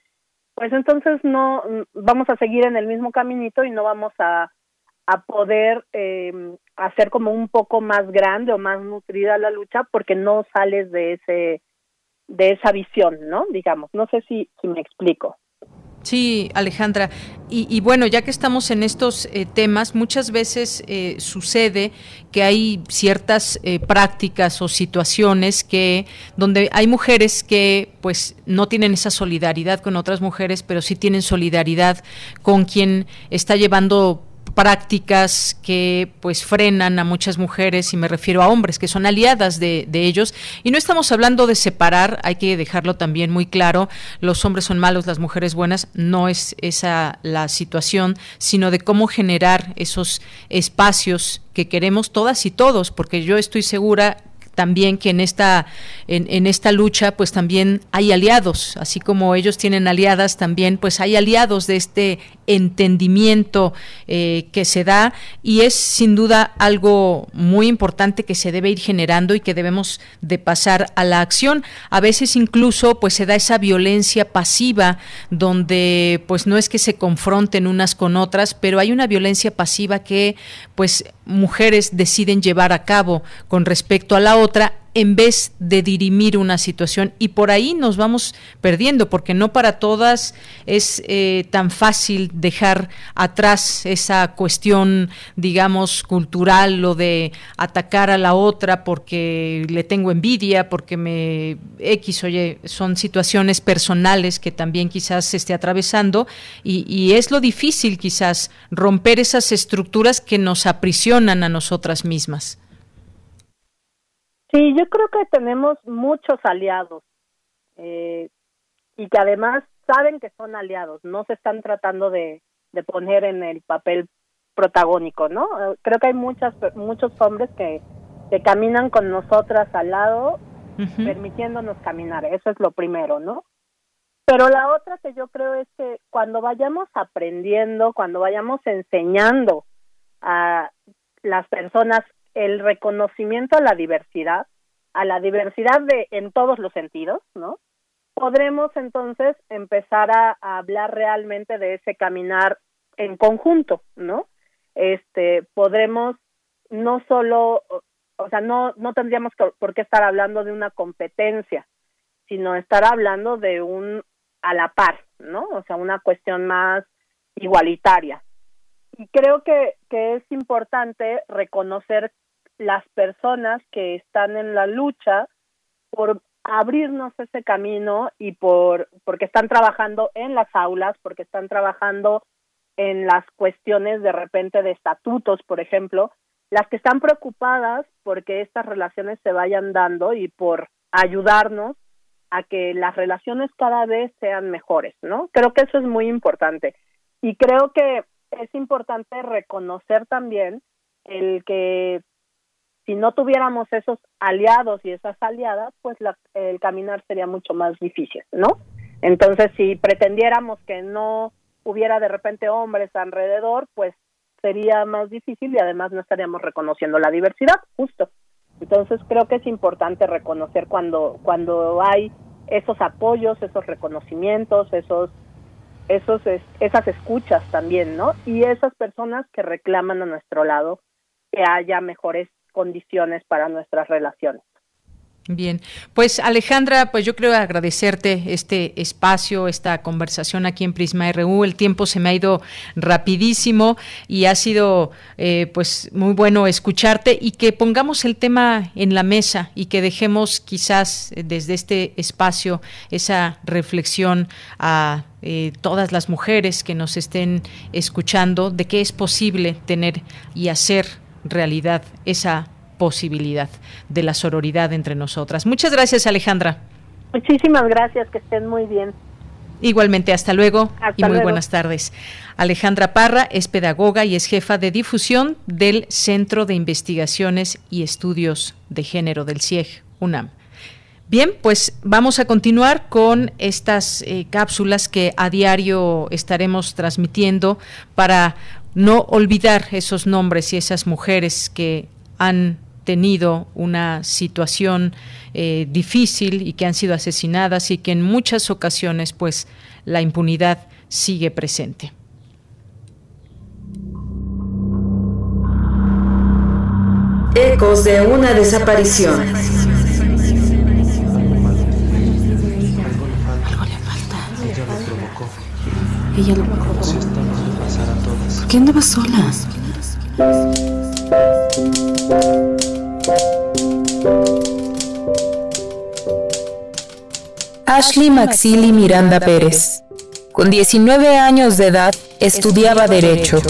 [SPEAKER 10] pues entonces no vamos a seguir en el mismo caminito y no vamos a, a poder eh, hacer como un poco más grande o más nutrida la lucha porque no sales de ese de esa visión, ¿no? Digamos, no sé si, si me explico.
[SPEAKER 1] Sí, Alejandra. Y, bueno, ya que estamos en estos eh, temas, muchas veces eh, sucede que hay ciertas eh, prácticas o situaciones que donde hay mujeres que pues no tienen esa solidaridad con otras mujeres, pero sí tienen solidaridad con quien está llevando prácticas que pues frenan a muchas mujeres y me refiero a hombres que son aliadas de, ellos. Y no estamos hablando de separar hay que dejarlo también muy claro los hombres son malos las mujeres buenas no es esa la situación sino de cómo generar esos espacios que queremos todas y todos porque yo estoy segura también que en esta, en, esta lucha pues también hay aliados, así como ellos tienen aliadas, también pues hay aliados de este entendimiento eh, que se da y es sin duda algo muy importante que se debe ir generando y que debemos de pasar a la acción. A veces incluso pues se da esa violencia pasiva donde pues no es que se confronten unas con otras, pero hay una violencia pasiva que pues mujeres deciden llevar a cabo con respecto a la otra en vez de dirimir una situación y por ahí nos vamos perdiendo porque no para todas es eh, tan fácil dejar atrás esa cuestión digamos cultural o de atacar a la otra porque le tengo envidia porque me X oye son situaciones personales que también quizás se esté atravesando y, y es lo difícil quizás romper esas estructuras que nos aprisionan a nosotras mismas.
[SPEAKER 10] Sí, yo creo que tenemos muchos aliados eh, y que además saben que son aliados, no se están tratando de, de poner en el papel protagónico, ¿no? Creo que hay muchas muchos hombres que, que caminan con nosotras al lado, permitiéndonos caminar, eso es lo primero, ¿no? Pero la otra que yo creo es que cuando vayamos aprendiendo, cuando vayamos enseñando a las personas el reconocimiento a la diversidad, a la diversidad de en todos los sentidos, ¿no? Podremos entonces empezar a, hablar realmente de ese caminar en conjunto, ¿no? Este, podremos no solo, o sea, no no tendríamos por qué estar hablando de una competencia, sino estar hablando de un a la par, ¿no? O sea, una cuestión más igualitaria. Y creo que, que es importante reconocer las personas que están en la lucha por abrirnos ese camino y por porque están trabajando en las aulas, porque están trabajando en las cuestiones de repente de estatutos, por ejemplo, las que están preocupadas porque estas relaciones se vayan dando y por ayudarnos a que las relaciones cada vez sean mejores, ¿no? Creo que eso es muy importante. Y creo que es importante reconocer también el que si no tuviéramos esos aliados y esas aliadas, pues el caminar sería mucho más difícil, ¿no? Entonces, si pretendiéramos que no hubiera de repente hombres alrededor, pues sería más difícil y además no estaríamos reconociendo la diversidad, justo. Entonces, creo que es importante reconocer cuando cuando hay esos apoyos, esos reconocimientos, esos esos esas escuchas también, ¿no? Y esas personas que reclaman a nuestro lado que haya mejores condiciones para nuestras relaciones.
[SPEAKER 1] Bien, pues Alejandra, pues yo creo agradecerte este espacio, esta conversación aquí en Prisma RU. El tiempo se me ha ido rapidísimo y ha sido eh, pues muy bueno escucharte y que pongamos el tema en la mesa y que dejemos quizás desde este espacio esa reflexión a eh, todas las mujeres que nos estén escuchando de que es posible tener y hacer realidad esa posibilidad de la sororidad entre nosotras. Muchas gracias, Alejandra.
[SPEAKER 10] Muchísimas gracias, que estén muy bien.
[SPEAKER 1] Igualmente, hasta luego y muy buenas tardes. Alejandra Parra es pedagoga y es jefa de difusión del Centro de Investigaciones y Estudios de Género del CIEG, UNAM. Bien, pues vamos a continuar con estas eh, cápsulas que a diario estaremos transmitiendo para no olvidar esos nombres y esas mujeres que han tenido una situación eh, difícil y que han sido asesinadas y que en muchas ocasiones pues la impunidad sigue presente.
[SPEAKER 11] Ecos de una desaparición.
[SPEAKER 12] Ella lo provocó. ¿Por qué andabas sola?
[SPEAKER 13] Ashley Maxili Miranda Pérez. Con 19 años de edad, estudiaba Derecho.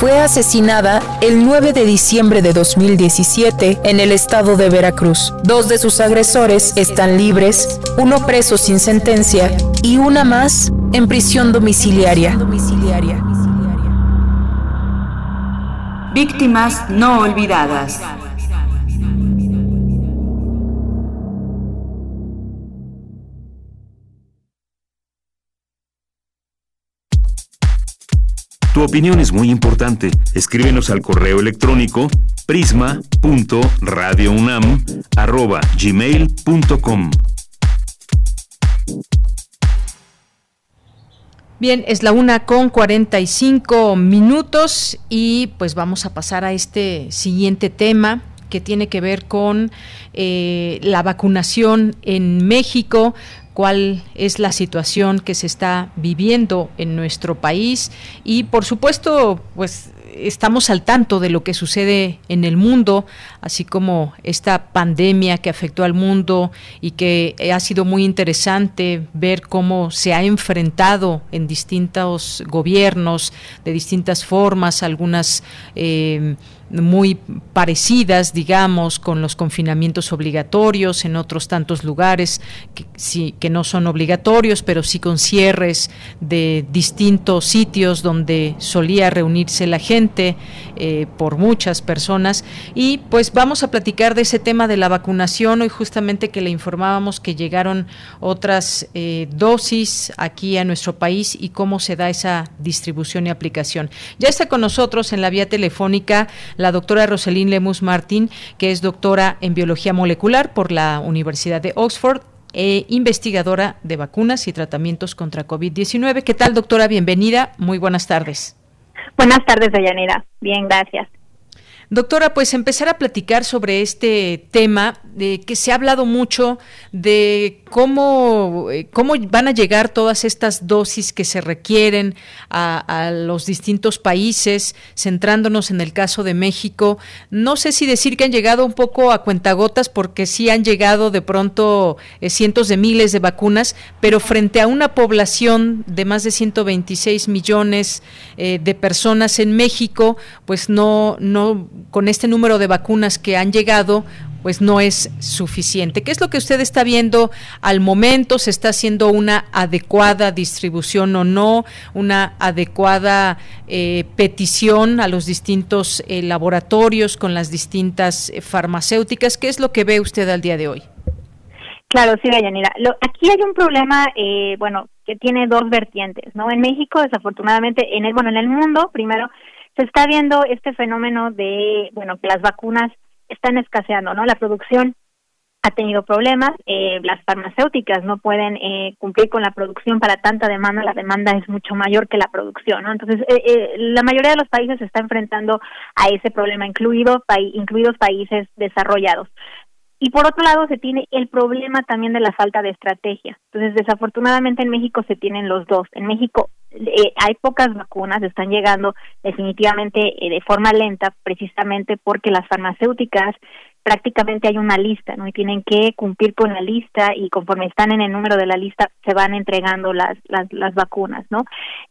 [SPEAKER 13] Fue asesinada el 9 de diciembre de 2017 en el estado de Veracruz. Dos de sus agresores están libres, uno preso sin sentencia y una más en prisión domiciliaria.
[SPEAKER 11] Víctimas no olvidadas.
[SPEAKER 2] Tu opinión es muy importante. Escríbenos al correo electrónico prisma.radiounam@gmail.com.
[SPEAKER 1] Bien, es la una con 45 minutos y pues vamos a pasar a este siguiente tema que tiene que ver con eh, la vacunación en México cuál es la situación que se está viviendo en nuestro país. Y por supuesto pues estamos al tanto de lo que sucede en el mundo, así como esta pandemia que afectó al mundo y que ha sido muy interesante ver cómo se ha enfrentado en distintos gobiernos, de distintas formas, algunas... Eh, muy parecidas, digamos, con los confinamientos obligatorios en otros tantos lugares que, sí, que no son obligatorios, pero sí con cierres de distintos sitios donde solía reunirse la gente eh, por muchas personas. Y pues vamos a platicar de ese tema de la vacunación. Hoy justamente que le informábamos que llegaron otras eh, dosis aquí a nuestro país y cómo se da esa distribución y aplicación. Ya está con nosotros en la vía telefónica la doctora Roselín Lemus Martín, que es doctora en biología molecular por la Universidad de Oxford e investigadora de vacunas y tratamientos contra COVID-19. ¿Qué tal, doctora? Bienvenida. Muy buenas tardes.
[SPEAKER 14] Buenas tardes, Dayanira. Bien, gracias.
[SPEAKER 1] Doctora, pues empezar a platicar sobre este tema de que se ha hablado mucho de cómo, eh, cómo van a llegar todas estas dosis que se requieren a, los distintos países, centrándonos en el caso de México. No sé si decir que han llegado un poco a cuentagotas, porque sí han llegado de pronto eh, cientos de miles de vacunas, pero frente a una población de más de 126 millones eh, de personas en México, pues no, no con este número de vacunas que han llegado, pues no es suficiente. ¿Qué es lo que usted está viendo al momento? ¿Se está haciendo una adecuada distribución o no? ¿Una adecuada eh, petición a los distintos eh, laboratorios con las distintas eh, farmacéuticas? ¿Qué es lo que ve usted al día de hoy?
[SPEAKER 14] Claro, sí, Dayanira. Lo, aquí hay un problema, bueno, que tiene dos vertientes, ¿no? En México, desafortunadamente, en el, bueno, en el mundo, primero, se está viendo este fenómeno de, bueno, que las vacunas están escaseando, ¿no? La producción ha tenido problemas, eh, las farmacéuticas no pueden eh, cumplir con la producción para tanta demanda, la demanda es mucho mayor que la producción, ¿no? Entonces, eh, eh la mayoría de los países se está enfrentando a ese problema, incluido, incluidos países desarrollados. Y por otro lado, se tiene el problema también de la falta de estrategia. Entonces, desafortunadamente en México se tienen los dos. En México eh, hay pocas vacunas, están llegando definitivamente eh, de forma lenta, precisamente porque las farmacéuticas prácticamente hay una lista, ¿no? Y tienen que cumplir con la lista y conforme están en el número de la lista se van entregando las las, las vacunas, ¿no?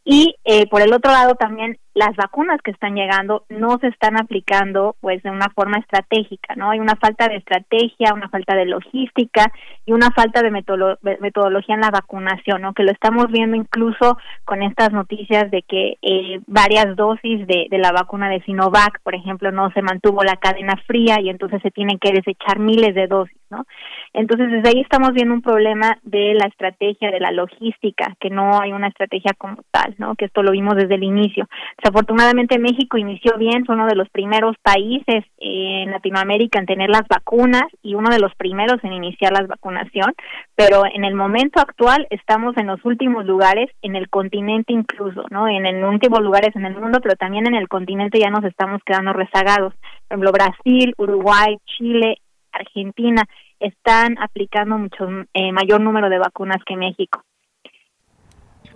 [SPEAKER 14] Y eh, por el otro lado también las vacunas que están llegando no se están aplicando pues de una forma estratégica, ¿no? Hay una falta de estrategia, una falta de logística y una falta de metodología en la vacunación, ¿no? Que lo estamos viendo incluso con estas noticias de que eh, varias dosis de, de la vacuna de Sinovac, por ejemplo, no se mantuvo la cadena fría y entonces se tienen que desechar miles de dosis, ¿no? Entonces desde ahí estamos viendo un problema de la estrategia, de la logística, que no hay una estrategia como tal, ¿no? Que esto lo vimos desde el inicio Desafortunadamente México inició bien, fue uno de los primeros países en Latinoamérica en tener las vacunas y uno de los primeros en iniciar la vacunación, pero en el momento actual estamos en los últimos lugares en el continente incluso, ¿no? En el últimos lugares en el mundo, pero también en el continente ya nos estamos quedando rezagados. Por ejemplo, Brasil, Uruguay, Chile, Argentina están aplicando mucho eh, mayor número de vacunas que México.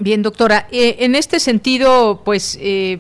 [SPEAKER 1] Bien, doctora, eh, en este sentido, pues eh,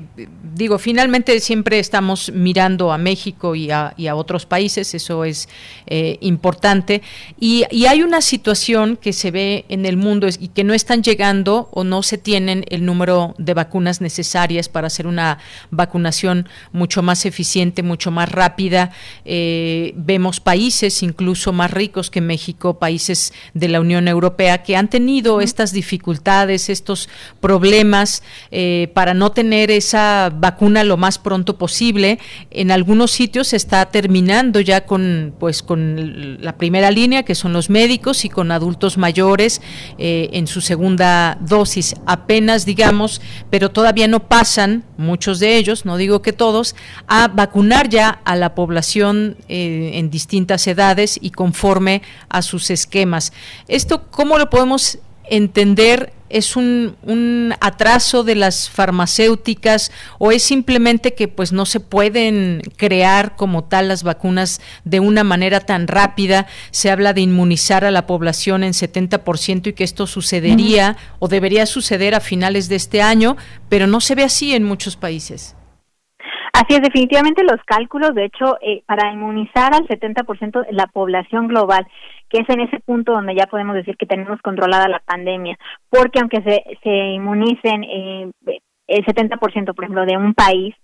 [SPEAKER 1] digo, finalmente siempre estamos mirando a México y a, otros países, eso es eh, importante, y, hay una situación que se ve en el mundo y que no están llegando o no se tienen el número de vacunas necesarias para hacer una vacunación mucho más eficiente, mucho más rápida. vemos países incluso más ricos que México, países de la Unión Europea, que han tenido estas dificultades, estos problemas eh, para no tener esa vacuna lo más pronto posible. En algunos sitios se está terminando ya con pues con la primera línea que son los médicos y con adultos mayores eh, en su segunda dosis apenas digamos, pero todavía no pasan muchos de ellos, no digo que todos, a vacunar ya a la población eh, en distintas edades y conforme a sus esquemas. Esto cómo lo podemos entender es un, un, atraso de las farmacéuticas o es simplemente que pues no se pueden crear como tal las vacunas de una manera tan rápida se habla de inmunizar a la población en 70% y que esto sucedería o debería suceder a finales de este año pero no se ve así en muchos países
[SPEAKER 14] Así es, definitivamente los cálculos, de hecho, eh, para inmunizar al 70% de la población global, que es en ese punto donde ya podemos decir que tenemos controlada la pandemia, porque aunque se, se inmunicen eh, el 70%, por ejemplo, de un país,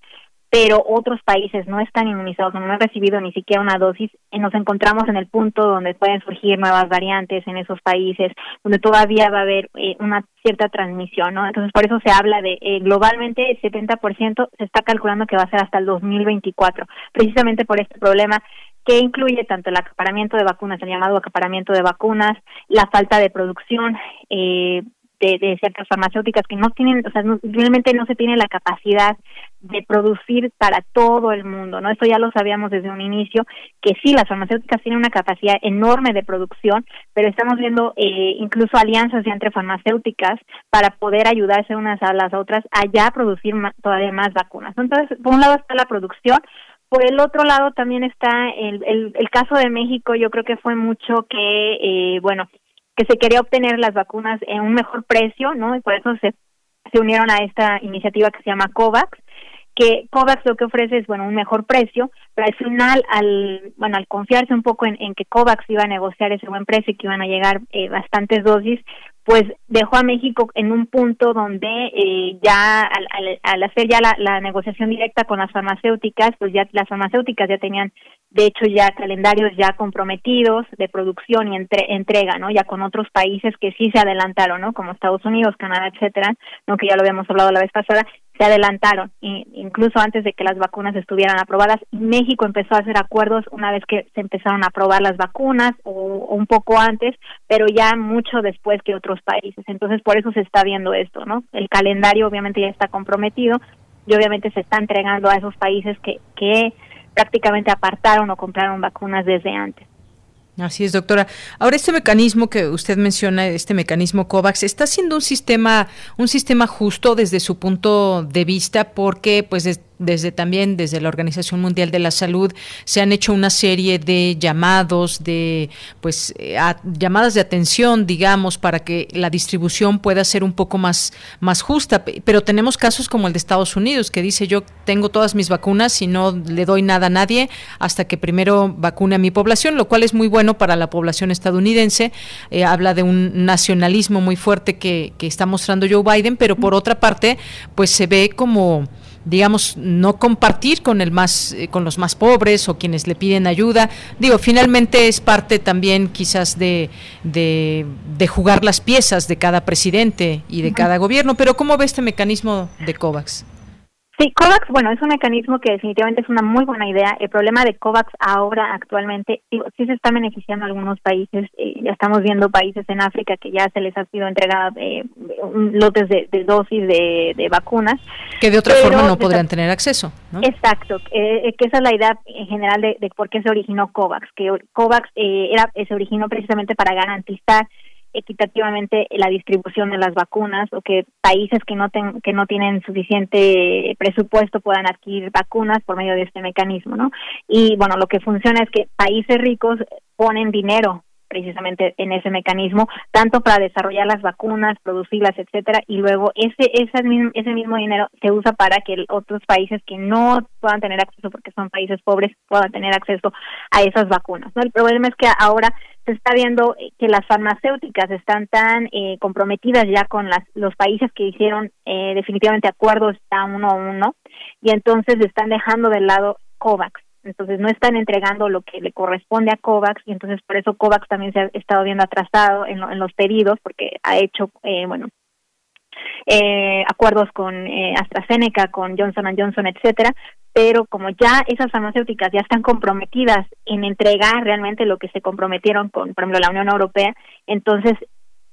[SPEAKER 14] pero otros países no están inmunizados, no han recibido ni siquiera una dosis, y nos encontramos en el punto donde pueden surgir nuevas variantes en esos países, donde todavía va a haber eh, una cierta transmisión, ¿no? Entonces, por eso se habla de eh, globalmente el 70% se está calculando que va a ser hasta el 2024, precisamente por este problema que incluye tanto el acaparamiento de vacunas, el llamado acaparamiento de vacunas, la falta de producción, eh, de, ciertas farmacéuticas que no tienen, o sea, realmente no se tiene la capacidad de producir para todo el mundo, ¿no? Esto ya lo sabíamos desde un inicio, que sí, las farmacéuticas tienen una capacidad enorme de producción, pero estamos viendo eh, incluso alianzas entre farmacéuticas para poder ayudarse unas a las otras a ya producir todavía más vacunas. Entonces, por un lado está la producción, por el otro lado también está el, el, el caso de México, yo creo que fue mucho que, eh, bueno, que se quería obtener las vacunas en un mejor precio, ¿no? Y por eso se, se unieron a esta iniciativa que se llama COVAX, que COVAX lo que ofrece es, bueno, un mejor precio, pero al final, al, bueno, al confiarse un poco en, en que COVAX iba a negociar ese buen precio y que iban a llegar eh, bastantes dosis, pues dejó a México en un punto donde eh, ya al, al, hacer ya la, la, negociación directa con las farmacéuticas, pues ya las farmacéuticas ya tenían de hecho ya calendarios ya comprometidos de producción y entre, entrega, ¿no? Ya con otros países que sí se adelantaron, ¿no? Como Estados Unidos, Canadá, etcétera, ¿no? Que ya lo habíamos hablado la vez pasada, se adelantaron, incluso antes de que las vacunas estuvieran aprobadas. México empezó a hacer acuerdos una vez que se empezaron a aprobar las vacunas o, un poco antes, pero ya mucho después que otros países. Entonces, por eso se está viendo esto, ¿no? El calendario obviamente ya está comprometido y obviamente se está entregando a esos países que, que prácticamente apartaron o compraron vacunas desde antes.
[SPEAKER 1] Así es, doctora. Ahora este mecanismo que usted menciona, este mecanismo COVAX, está siendo un sistema, un sistema justo desde su punto de vista, porque pues desde también desde la Organización Mundial de la Salud se han hecho una serie de llamados de pues eh, llamadas de atención digamos para que la distribución pueda ser un poco más más justa. Pero tenemos casos como el de Estados Unidos que dice yo tengo todas mis vacunas y no le doy nada a nadie hasta que primero vacune a mi población lo cual es muy bueno para la población estadounidense. Eh, habla de un nacionalismo muy fuerte que, que está mostrando Joe Biden pero por otra parte pues se ve como digamos, no compartir con el más, eh, con los más pobres o quienes le piden ayuda. Digo, finalmente es parte también quizás de, de, jugar las piezas de cada presidente y de cada gobierno. Pero ¿cómo ve este mecanismo de COVAX?
[SPEAKER 14] Sí, COVAX, bueno, es un mecanismo que definitivamente es una muy buena idea. El problema de COVAX ahora, actualmente, sí, se está beneficiando a algunos países. Eh, ya estamos viendo países en África que ya se les ha sido entregada eh, lotes de, dosis de, vacunas.
[SPEAKER 1] Que de otra forma no podrían tener acceso. ¿no?
[SPEAKER 14] Exacto, eh, que esa es la idea en general de, de por qué se originó COVAX. Que COVAX eh, era, se originó precisamente para garantizar equitativamente la distribución de las vacunas o que países que no que no tienen suficiente presupuesto puedan adquirir vacunas por medio de este mecanismo, ¿no? Y bueno, lo que funciona es que países ricos ponen dinero precisamente en ese mecanismo, tanto para desarrollar las vacunas, producirlas, etcétera, y luego ese ese mismo, ese mismo dinero se usa para que otros países que no puedan tener acceso porque son países pobres puedan tener acceso a esas vacunas. ¿no? El problema es que ahora se está viendo que las farmacéuticas están tan eh, comprometidas ya con las, los países que hicieron eh, definitivamente acuerdos a uno a uno y entonces están dejando de lado COVAX entonces no están entregando lo que le corresponde a COVAX y entonces por eso COVAX también se ha estado viendo atrasado en, en los pedidos porque ha hecho, eh, bueno, eh, acuerdos con eh, AstraZeneca, con Johnson Johnson, etcétera, pero como ya esas farmacéuticas ya están comprometidas en entregar realmente lo que se comprometieron con, por ejemplo, la Unión Europea, entonces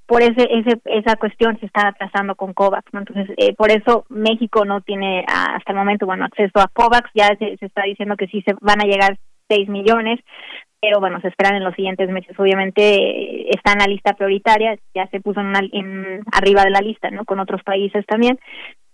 [SPEAKER 14] por ese, ese, esa cuestión se está atrasando con COVAX, Entonces, eh, por eso México no tiene hasta el momento, bueno, acceso a COVAX, ya se, se está diciendo que sí se van a llegar 6 millones, pero bueno, se esperan en los siguientes meses. Obviamente eh, está en la lista prioritaria, ya se puso en, en arriba de la lista, ¿no? Con otros países también,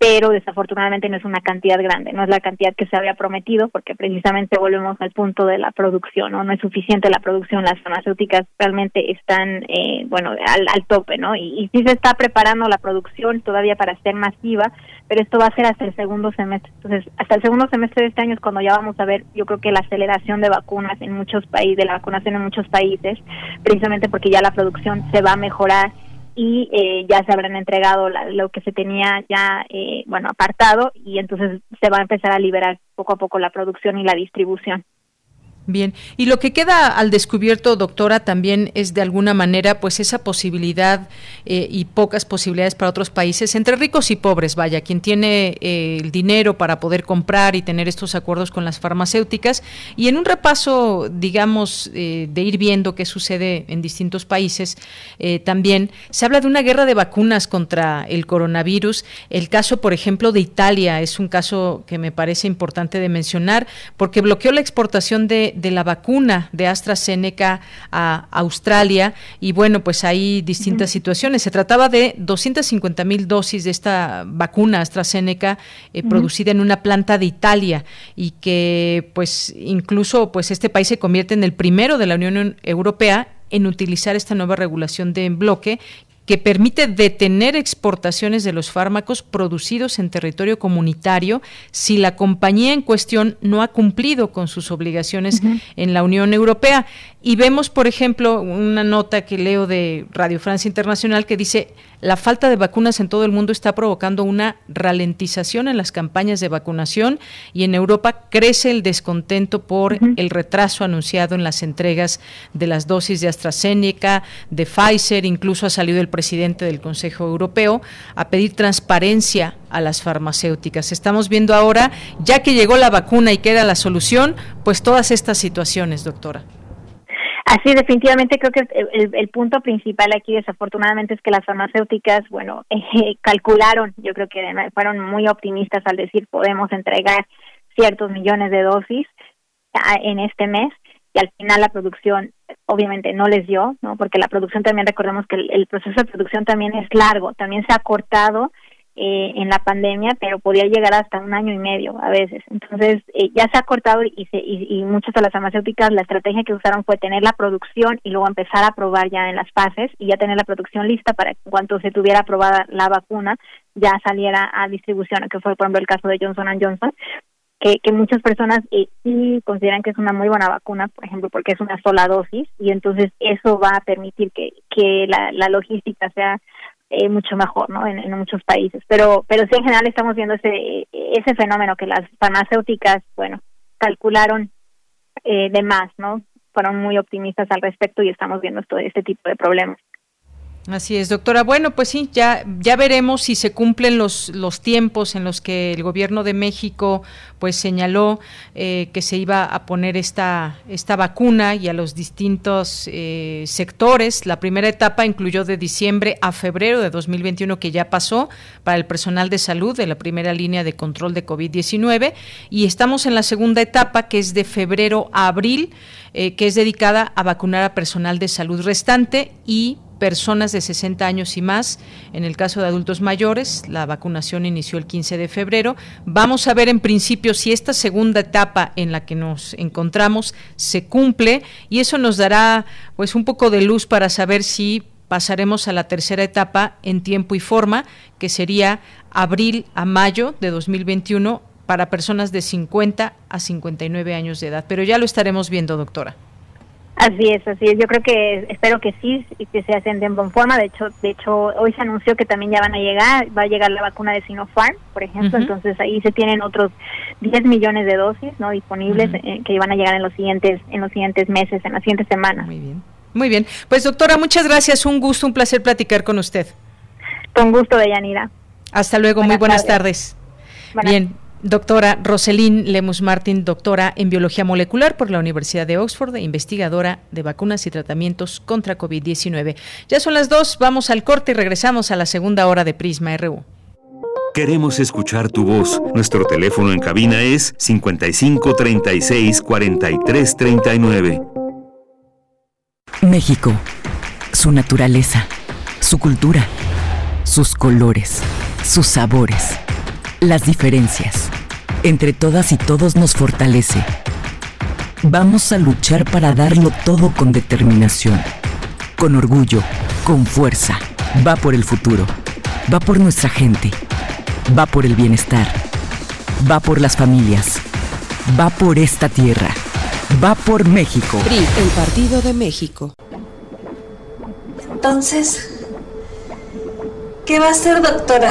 [SPEAKER 14] pero desafortunadamente no es una cantidad grande, no es la cantidad que se había prometido, porque precisamente volvemos al punto de la producción, ¿no? No es suficiente la producción, las farmacéuticas realmente están, eh, bueno, al, al tope, ¿no? Y, y sí se está preparando la producción todavía para ser masiva, pero esto va a ser hasta el segundo semestre. Entonces, hasta el segundo semestre de este año es cuando ya vamos a ver, yo creo que la aceleración de vacunas en muchos países, de la vacunación en muchos países, precisamente porque ya la producción se va a mejorar y eh, ya se habrán entregado lo que se tenía ya, eh, bueno, apartado y entonces se va a empezar a liberar poco a poco la producción y la distribución.
[SPEAKER 1] Bien, y lo que queda al descubierto, doctora, también es de alguna manera, pues esa posibilidad eh, y pocas posibilidades para otros países, entre ricos y pobres, vaya, quien tiene eh, el dinero para poder comprar y tener estos acuerdos con las farmacéuticas. Y en un repaso, digamos, eh, de ir viendo qué sucede en distintos países, también se habla de una guerra de vacunas contra el coronavirus. El caso, por ejemplo, de Italia es un caso que me parece importante de mencionar, porque bloqueó la exportación de de la vacuna de AstraZeneca a Australia. Y bueno, pues hay distintas situaciones. Se trataba de 250 mil dosis de esta vacuna AstraZeneca eh, producida en una planta de Italia y que pues incluso pues este país se convierte en el primero de la Unión Europea en utilizar esta nueva regulación de bloque que permite detener exportaciones de los fármacos producidos en territorio comunitario si la compañía en cuestión no ha cumplido con sus obligaciones en la Unión Europea. Y vemos, por ejemplo, una nota que leo de Radio Francia Internacional que dice la falta de vacunas en todo el mundo está provocando una ralentización en las campañas de vacunación y en Europa crece el descontento por el retraso anunciado en las entregas de las dosis de AstraZeneca, de Pfizer, incluso ha salido el presidente del Consejo Europeo a pedir transparencia a las farmacéuticas. Estamos viendo ahora, ya que llegó la vacuna y queda la solución, pues todas estas situaciones, doctora.
[SPEAKER 14] Así, definitivamente creo que el, punto principal aquí, desafortunadamente, es que las farmacéuticas, bueno, eh, calcularon, yo creo que fueron muy optimistas al decir podemos entregar ciertos millones de dosis en este mes y al final la producción obviamente no les dio, ¿no? Porque la producción también recordemos que el proceso de producción también es largo, también se ha cortado eh, en la pandemia, pero podía llegar hasta un año y medio a veces. Entonces, eh, ya se ha cortado y, se, y, muchas de las farmacéuticas, la estrategia que usaron fue tener la producción y luego empezar a probar ya en las fases y ya tener la producción lista para que cuando se tuviera aprobada la vacuna ya saliera a distribución, que fue por ejemplo el caso de Johnson Johnson. Que, que muchas personas eh, sí consideran que es una muy buena vacuna, por ejemplo, porque es una sola dosis y entonces eso va a permitir que, que la, la logística sea eh, mucho mejor, ¿no? En, muchos países. Pero, pero sí en general estamos viendo ese, ese fenómeno que las farmacéuticas, bueno, calcularon eh, de más, ¿no? Fueron muy optimistas al respecto y estamos viendo todo este tipo de problemas.
[SPEAKER 1] Así es, doctora. Bueno, pues sí, ya, ya veremos si se cumplen los, los tiempos en los que el gobierno de México pues señaló eh, que se iba a poner esta, esta vacuna y a los distintos eh, sectores. La primera etapa incluyó de diciembre a febrero de 2021, que ya pasó para el personal de salud de la primera línea de control de COVID-19. Y estamos en la segunda etapa, que es de febrero a abril, eh, que es dedicada a vacunar a personal de salud restante y personas de 60 años y más. En el caso de adultos mayores, la vacunación inició el 15 de febrero. Vamos a ver en principio si esta segunda etapa en la que nos encontramos se cumple y eso nos dará pues un poco de luz para saber si pasaremos a la tercera etapa en tiempo y forma, que sería abril a mayo de 2021 para personas de 50 a 59 años de edad. Pero ya lo estaremos viendo, doctora.
[SPEAKER 14] Así es, así es. Yo creo que espero que sí y que se hacen en buena forma. De hecho, de hecho hoy se anunció que también ya van a llegar, va a llegar la vacuna de Sinopharm, por ejemplo. Entonces ahí se tienen otros 10 millones de dosis, no disponibles eh, que van a llegar en los siguientes en los siguientes meses, en las siguientes semanas.
[SPEAKER 1] Muy bien, muy bien. Pues doctora, muchas gracias. Un gusto, un placer platicar con usted.
[SPEAKER 14] Con gusto, Deyanira.
[SPEAKER 1] Hasta luego. muy buenas tardes. Bien. Doctora Roselín Lemus Martin, doctora en biología molecular por la Universidad de Oxford e investigadora de vacunas y tratamientos contra COVID-19. Ya son las dos, vamos al corte y regresamos a la segunda hora de Prisma RU.
[SPEAKER 2] Queremos escuchar tu voz. Nuestro teléfono en cabina es 55 36 43 39.
[SPEAKER 15] México, su naturaleza, su cultura, sus colores, sus sabores las diferencias. Entre todas y todos nos fortalece. Vamos a luchar para darlo todo con determinación, con orgullo, con fuerza. Va por el futuro. Va por nuestra gente. Va por el bienestar. Va por las familias. Va por esta tierra. Va por México.
[SPEAKER 11] PRI, el Partido de México.
[SPEAKER 16] Entonces, ¿qué va a hacer, doctora?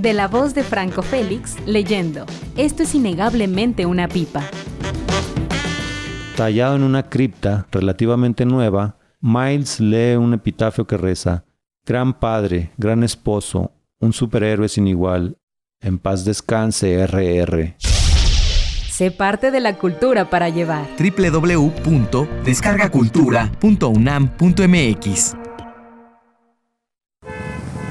[SPEAKER 17] de la voz de Franco Félix leyendo. Esto es innegablemente una pipa.
[SPEAKER 18] Tallado en una cripta relativamente nueva, Miles lee un epitafio que reza, Gran padre, gran esposo, un superhéroe sin igual, en paz descanse RR.
[SPEAKER 17] Sé parte de la cultura para llevar.
[SPEAKER 15] www.descargacultura.unam.mx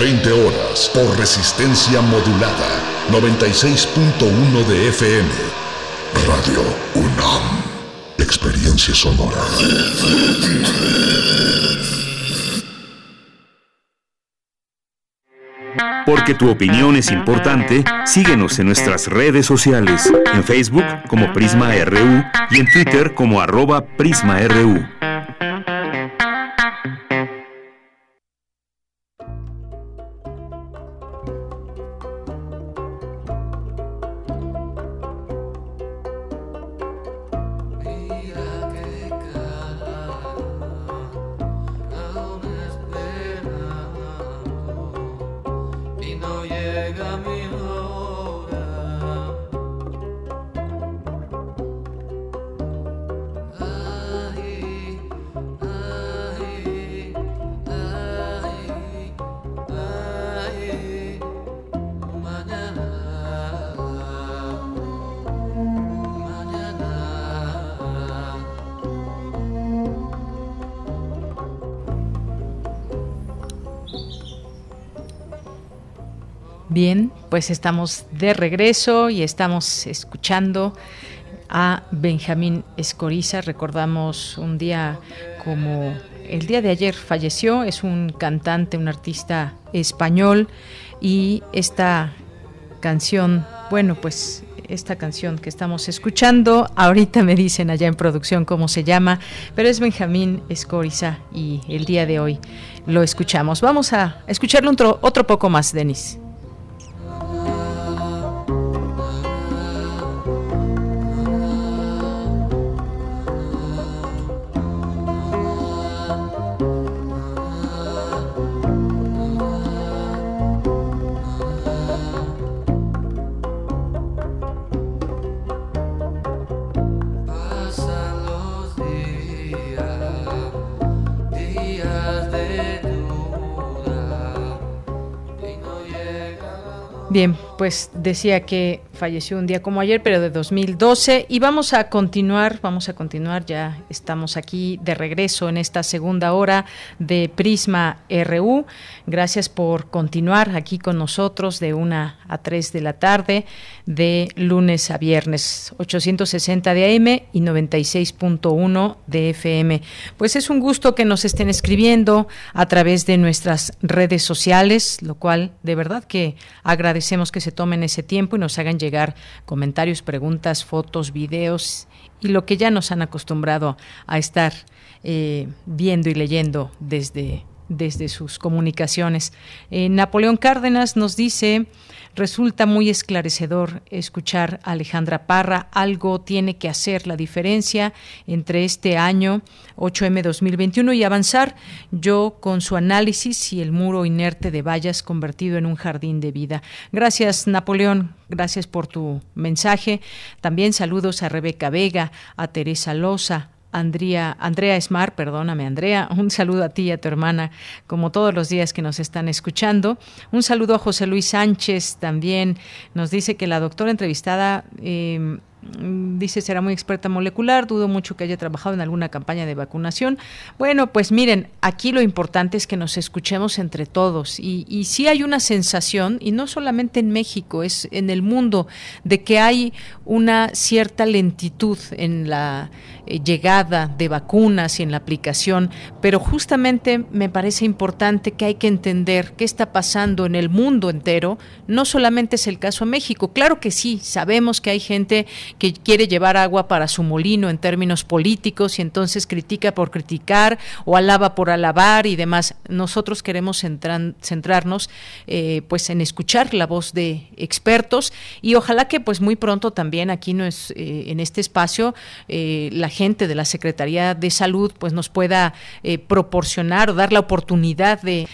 [SPEAKER 19] 20 horas, por resistencia modulada, 96.1 de FM. Radio UNAM. Experiencia sonora.
[SPEAKER 2] Porque tu opinión es importante, síguenos en nuestras redes sociales, en Facebook como Prisma RU y en Twitter como arroba PrismaRU.
[SPEAKER 1] Bien, pues estamos de regreso y estamos escuchando a Benjamín Escoriza. Recordamos un día como el día de ayer falleció, es un cantante, un artista español y esta canción, bueno, pues esta canción que estamos escuchando, ahorita me dicen allá en producción cómo se llama, pero es Benjamín Escoriza y el día de hoy lo escuchamos. Vamos a escucharlo otro, otro poco más, Denis. Bien, pues decía que falleció un día como ayer, pero de 2012. Y vamos a continuar, vamos a continuar, ya estamos aquí de regreso en esta segunda hora de Prisma RU. Gracias por continuar aquí con nosotros de una a 3 de la tarde, de lunes a viernes, 860 de AM y 96.1 de FM. Pues es un gusto que nos estén escribiendo a través de nuestras redes sociales, lo cual de verdad que agradecemos que se tomen ese tiempo y nos hagan llegar comentarios, preguntas, fotos, videos y lo que ya nos han acostumbrado a estar eh, viendo y leyendo desde desde sus comunicaciones. Eh, Napoleón Cárdenas nos dice, resulta muy esclarecedor escuchar a Alejandra Parra, algo tiene que hacer la diferencia entre este año 8M 2021 y avanzar yo con su análisis y el muro inerte de vallas convertido en un jardín de vida. Gracias Napoleón, gracias por tu mensaje. También saludos a Rebeca Vega, a Teresa Loza, Andrea, Andrea Esmar, perdóname Andrea, un saludo a ti y a tu hermana, como todos los días que nos están escuchando. Un saludo a José Luis Sánchez también, nos dice que la doctora entrevistada Mm, dice será muy experta molecular, dudo mucho que haya trabajado en alguna campaña de vacunación. Bueno, pues miren, aquí lo importante es que nos escuchemos entre todos. Y, y sí hay una sensación, y no solamente en México, es en el mundo, de que hay una cierta lentitud en la eh, llegada de vacunas y en la aplicación, pero justamente me parece importante que hay que entender qué está pasando en el mundo entero, no solamente es el caso de México, claro que sí, sabemos que hay gente que quiere llevar agua para su molino en términos políticos y entonces critica por criticar o alaba por alabar y demás. Nosotros queremos centrarnos eh, pues en escuchar la voz de expertos y ojalá que pues muy pronto también aquí no es, eh, en este espacio eh, la gente de la Secretaría de Salud pues nos pueda proporcionar o dar la oportunidad de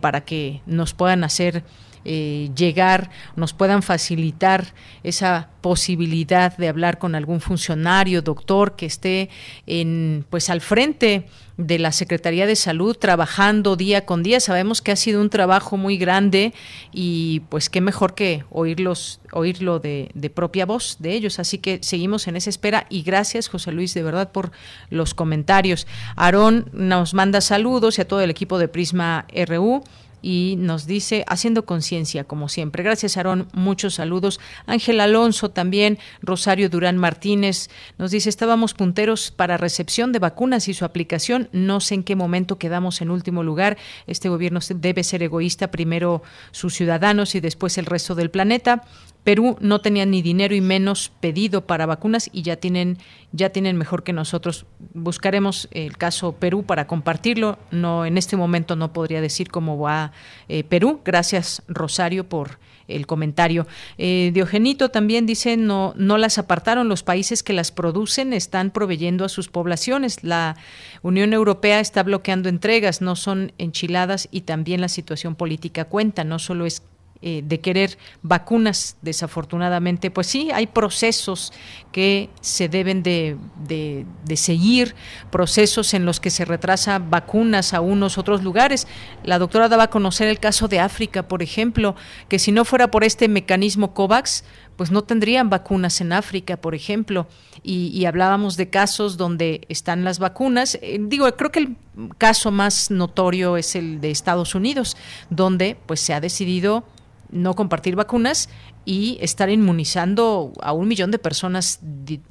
[SPEAKER 1] para que nos puedan hacer eh, llegar, nos puedan facilitar esa posibilidad de hablar con algún funcionario, doctor que esté en pues al frente de la Secretaría de Salud trabajando día con día. Sabemos que ha sido un trabajo muy grande y pues qué mejor que oírlos, oírlo de, de propia voz de ellos. Así que seguimos en esa espera y gracias José Luis de verdad por los comentarios. Aarón nos manda saludos y a todo el equipo de Prisma RU y nos dice, haciendo conciencia, como siempre. Gracias, Aarón. Muchos saludos. Ángel Alonso también, Rosario Durán Martínez nos dice, estábamos punteros para recepción de vacunas y su aplicación. No sé en qué momento quedamos en último lugar. Este gobierno debe ser egoísta, primero sus ciudadanos y después el resto del planeta. Perú no tenía ni dinero y menos pedido para vacunas y ya tienen ya tienen mejor que nosotros. Buscaremos el caso Perú para compartirlo. No en este momento no podría decir cómo va eh, Perú. Gracias Rosario por el comentario. Eh, Diogenito también dice no no las apartaron los países que las producen están proveyendo a sus poblaciones. La Unión Europea está bloqueando entregas, no son enchiladas y también la situación política cuenta. No solo es eh, de querer vacunas, desafortunadamente, pues sí, hay procesos que se deben de, de, seguir, procesos en los que se retrasa vacunas a unos otros lugares. La doctora daba a conocer el caso de África, por ejemplo, que si no fuera por este mecanismo COVAX, pues no tendrían vacunas en África, por ejemplo, y, hablábamos de casos donde están las vacunas. Eh, digo, creo que el caso más notorio es el de Estados Unidos, donde pues se ha decidido no compartir vacunas y estar inmunizando a un millón de personas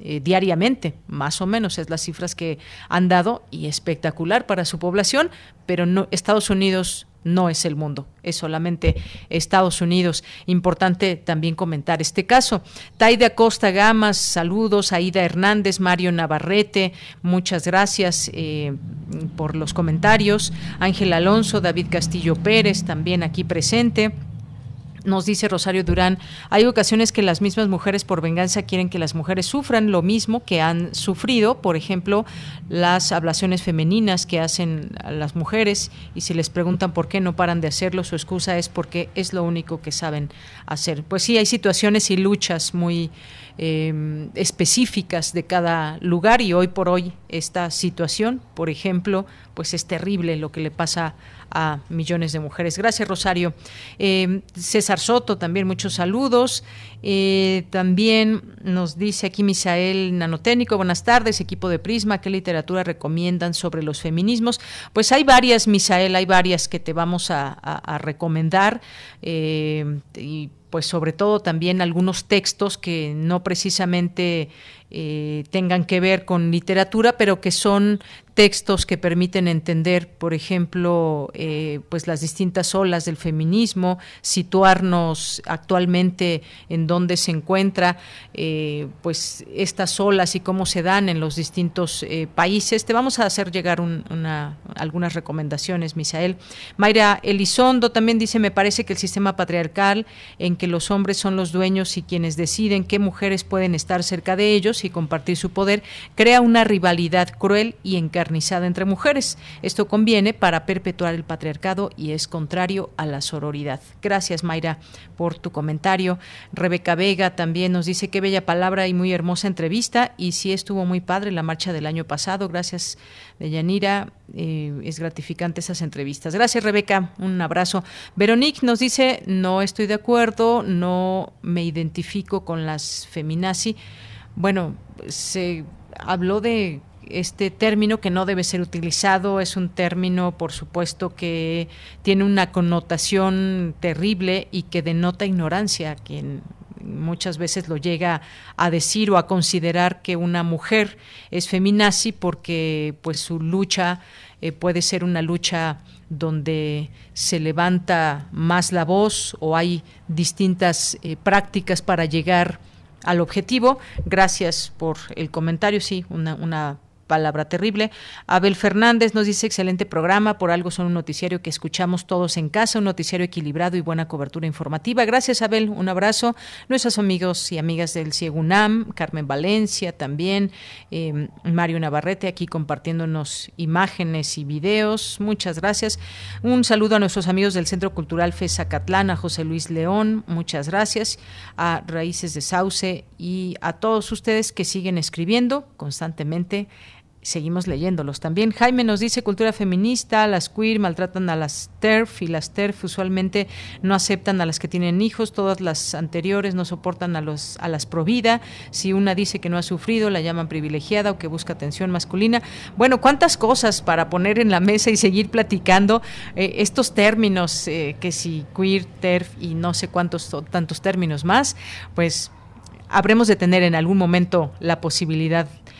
[SPEAKER 1] eh, diariamente, más o menos es las cifras que han dado y espectacular para su población, pero no Estados Unidos no es el mundo, es solamente Estados Unidos. Importante también comentar este caso. Taida Costa Gamas, saludos. Aida Hernández, Mario Navarrete, muchas gracias eh, por los comentarios. Ángel Alonso, David Castillo Pérez, también aquí presente. Nos dice Rosario Durán, hay ocasiones que las mismas mujeres por venganza quieren que las mujeres sufran lo mismo que han sufrido, por ejemplo, las ablaciones femeninas que hacen las mujeres y si les preguntan por qué no paran de hacerlo, su excusa es porque es lo único que saben hacer. Pues sí, hay situaciones y luchas muy eh, específicas de cada lugar y hoy por hoy esta situación, por ejemplo, pues es terrible lo que le pasa a millones de mujeres. Gracias, Rosario. Eh, César Soto, también muchos saludos. Eh, también nos dice aquí Misael Nanotécnico, buenas tardes, equipo de Prisma, ¿qué literatura recomiendan sobre los feminismos? Pues hay varias, Misael, hay varias que te vamos a, recomendar. Eh, y pues sobre todo también algunos textos que no precisamente tengan que ver con literatura, pero que son textos que permiten entender, por ejemplo, eh, pues las distintas olas del feminismo, situarnos actualmente en dónde se encuentra, eh, pues estas olas y cómo se dan en los distintos países. Te vamos a hacer llegar una, algunas recomendaciones, Misael. Mayra Elizondo también dice, me parece que el sistema patriarcal en que los hombres son los dueños y quienes deciden qué mujeres pueden estar cerca de ellos y compartir su poder, crea una rivalidad cruel y entre mujeres. Esto conviene para perpetuar el patriarcado y es contrario a la sororidad. Gracias, Mayra, por tu comentario. Rebeca Vega también nos dice qué bella palabra y muy hermosa entrevista y sí estuvo muy padre la marcha del año pasado. Gracias, Deyanira. Eh, es gratificante esas entrevistas. Gracias, Rebeca. Un abrazo. Veronique nos dice, no estoy de acuerdo, no me identifico con las feminazi bueno, se habló de este término que no debe ser utilizado, es un término, por supuesto, que tiene una connotación terrible y que denota ignorancia, quien muchas veces lo llega a decir o a considerar que una mujer es feminazi porque pues su lucha eh, puede ser una lucha donde se levanta más la voz o hay distintas eh, prácticas para llegar al objetivo. Gracias por el comentario, sí, una, una palabra terrible. Abel Fernández nos dice excelente programa, por algo son un noticiario que escuchamos todos en casa, un noticiario equilibrado y buena cobertura informativa. Gracias Abel, un abrazo. Nuestros amigos y amigas del CIEGUNAM, Carmen Valencia también, eh, Mario Navarrete aquí compartiéndonos imágenes y videos. Muchas gracias. Un saludo a nuestros amigos del Centro Cultural FESACATLán, a José Luis León, muchas gracias, a Raíces de Sauce y a todos ustedes que siguen escribiendo constantemente seguimos leyéndolos también. Jaime nos dice cultura feminista, las queer maltratan a las TERF y las TERF usualmente no aceptan a las que tienen hijos, todas las anteriores no soportan a los a las provida, si una dice que no ha sufrido la llaman privilegiada o que busca atención masculina. Bueno, cuántas cosas para poner en la mesa y seguir platicando eh, estos términos eh, que si queer, TERF y no sé cuántos tantos términos más, pues habremos de tener en algún momento la posibilidad de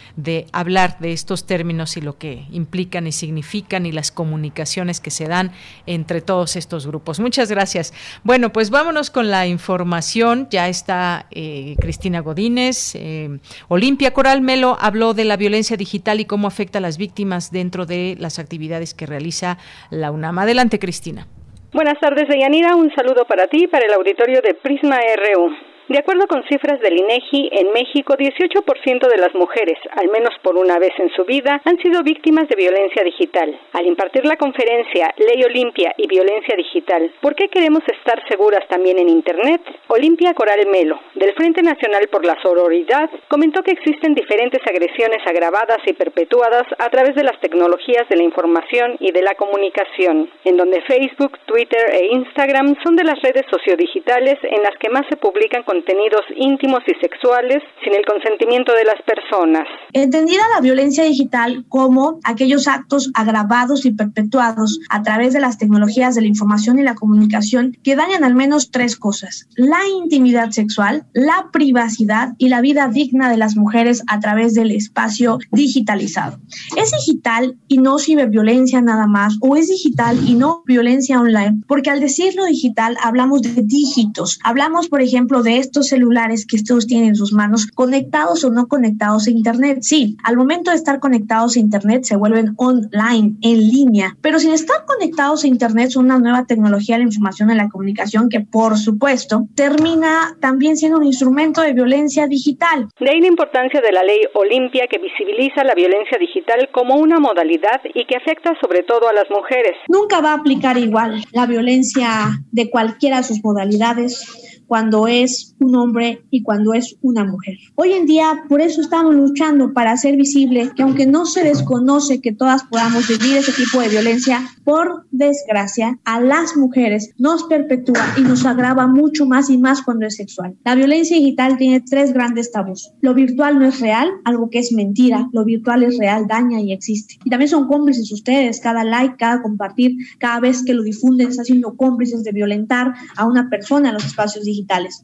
[SPEAKER 1] hablar de estos términos y lo que implican y significan y las comunicaciones que se dan entre todos estos grupos. Muchas gracias. Bueno, pues vámonos con la información. Ya está eh, Cristina Godínez. Eh, Olimpia Coral Melo habló de la violencia digital y cómo afecta a las víctimas dentro de las actividades que realiza la UNAM. Adelante, Cristina.
[SPEAKER 20] Buenas tardes, Deyanira. Un saludo para ti y para el auditorio de Prisma RU. De acuerdo con cifras del INEGI, en México 18% de las mujeres, al menos por una vez en su vida, han sido víctimas de violencia digital. Al impartir la conferencia Ley Olimpia y Violencia Digital, ¿por qué queremos estar seguras también en Internet? Olimpia Coral Melo, del Frente Nacional por la Sororidad, comentó que existen diferentes agresiones agravadas y perpetuadas a través de las tecnologías de la información y de la comunicación, en donde Facebook, Twitter e Instagram son de las redes sociodigitales en las que más se publican con contenidos íntimos y sexuales sin el consentimiento de las personas.
[SPEAKER 21] Entendida la violencia digital como aquellos actos agravados y perpetuados a través de las tecnologías de la información y la comunicación que dañan al menos tres cosas. La intimidad sexual, la privacidad y la vida digna de las mujeres a través del espacio digitalizado. Es digital y no ciberviolencia nada más, o es digital y no violencia online, porque al decirlo digital hablamos de dígitos, hablamos por ejemplo de estos celulares que ustedes tienen en sus manos, conectados o no conectados a Internet. Sí, al momento de estar conectados a Internet se vuelven online, en línea, pero sin estar conectados a Internet son una nueva tecnología de la información y la comunicación que, por supuesto, termina también siendo un instrumento de violencia digital.
[SPEAKER 20] De ahí la importancia de la ley Olimpia que visibiliza la violencia digital como una modalidad y que afecta sobre todo a las mujeres.
[SPEAKER 21] Nunca va a aplicar igual la violencia de cualquiera de sus modalidades cuando es un hombre y cuando es una mujer. Hoy en día, por eso estamos luchando para hacer visible que aunque no se desconoce que todas podamos vivir ese tipo de violencia, por desgracia, a las mujeres nos perpetúa y nos agrava mucho más y más cuando es sexual. La violencia digital tiene tres grandes tabús. Lo virtual no es real, algo que es mentira. Lo virtual es real, daña y existe. Y también son cómplices ustedes. Cada like, cada compartir, cada vez que lo difunden, está siendo cómplices de violentar a una persona en los espacios digitales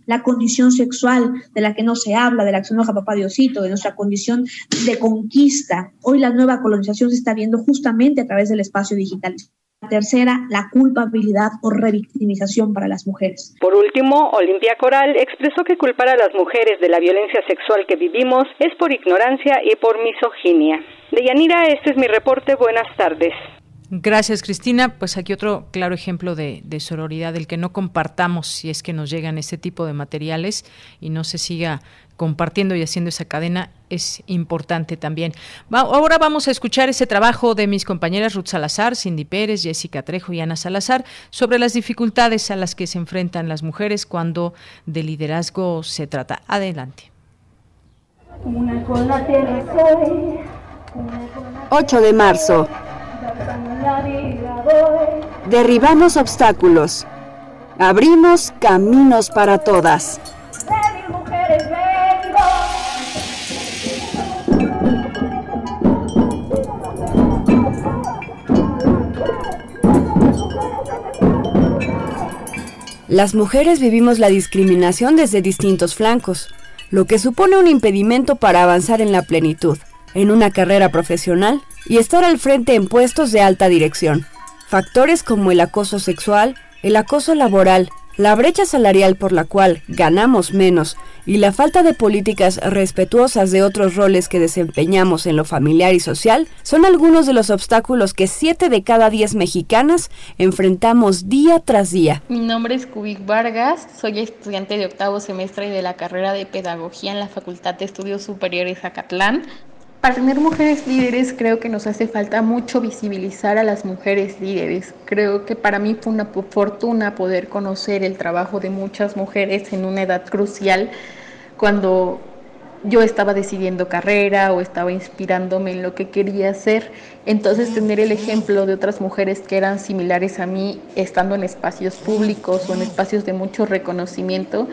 [SPEAKER 21] la condición sexual de la que no se habla, de la que se enoja papá Diosito, de nuestra condición de conquista. Hoy la nueva colonización se está viendo justamente a través del espacio digital. La tercera, la culpabilidad o revictimización para las mujeres.
[SPEAKER 20] Por último, Olimpia Coral expresó que culpar a las mujeres de la violencia sexual que vivimos es por ignorancia y por misoginia. Deyanira, este es mi reporte. Buenas tardes.
[SPEAKER 1] Gracias, Cristina. Pues aquí otro claro ejemplo de, sororidad, del que no compartamos si es que nos llegan este tipo de materiales y no se siga compartiendo y haciendo esa cadena es importante también. ahora vamos a escuchar ese trabajo de mis compañeras Ruth Salazar, Cindy Pérez, Jessica Trejo y Ana Salazar sobre las dificultades a las que se enfrentan las mujeres cuando de liderazgo se trata. Adelante.
[SPEAKER 22] 8 de marzo. Derribamos obstáculos. Abrimos caminos para todas. Las mujeres vivimos la discriminación desde distintos flancos, lo que supone un impedimento para avanzar en la plenitud en una carrera profesional y estar al frente en puestos de alta dirección. Factores como el acoso sexual, el acoso laboral, la brecha salarial por la cual ganamos menos y la falta de políticas respetuosas de otros roles que desempeñamos en lo familiar y social son algunos de los obstáculos que 7 de cada 10 mexicanas enfrentamos día tras día.
[SPEAKER 23] Mi nombre es Kubik Vargas, soy estudiante de octavo semestre de la carrera de Pedagogía en la Facultad de Estudios Superiores Zacatlán. Para tener mujeres líderes creo que nos hace falta mucho visibilizar a las mujeres líderes. Creo que para mí fue una fortuna poder conocer el trabajo de muchas mujeres en una edad crucial cuando yo estaba decidiendo carrera o estaba inspirándome en lo que quería hacer. Entonces tener el ejemplo de otras mujeres que eran similares a mí, estando en espacios públicos o en espacios de mucho reconocimiento,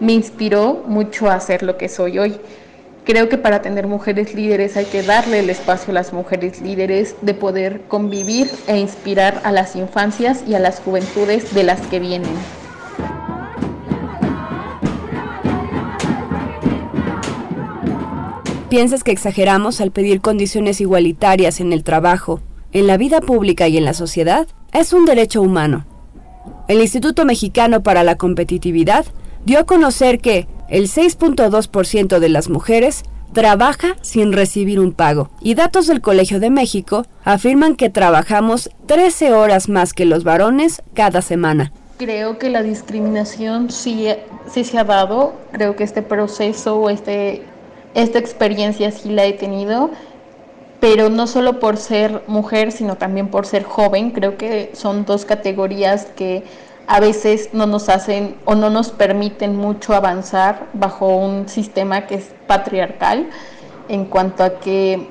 [SPEAKER 23] me inspiró mucho a hacer lo que soy hoy. Creo que para tener mujeres líderes hay que darle el espacio a las mujeres líderes de poder convivir e inspirar a las infancias y a las juventudes de las que vienen.
[SPEAKER 22] ¿Piensas que exageramos al pedir condiciones igualitarias en el trabajo, en la vida pública y en la sociedad? Es un derecho humano. El Instituto Mexicano para la Competitividad dio a conocer que el 6.2% de las mujeres trabaja sin recibir un pago y datos del Colegio de México afirman que trabajamos 13 horas más que los varones cada semana.
[SPEAKER 23] Creo que la discriminación sí, se ha dado, creo que este proceso este esta experiencia sí la he tenido, pero no solo por ser mujer, sino también por ser joven. Creo que son dos categorías que a veces no nos hacen o no nos permiten mucho avanzar bajo un sistema que es patriarcal en cuanto a que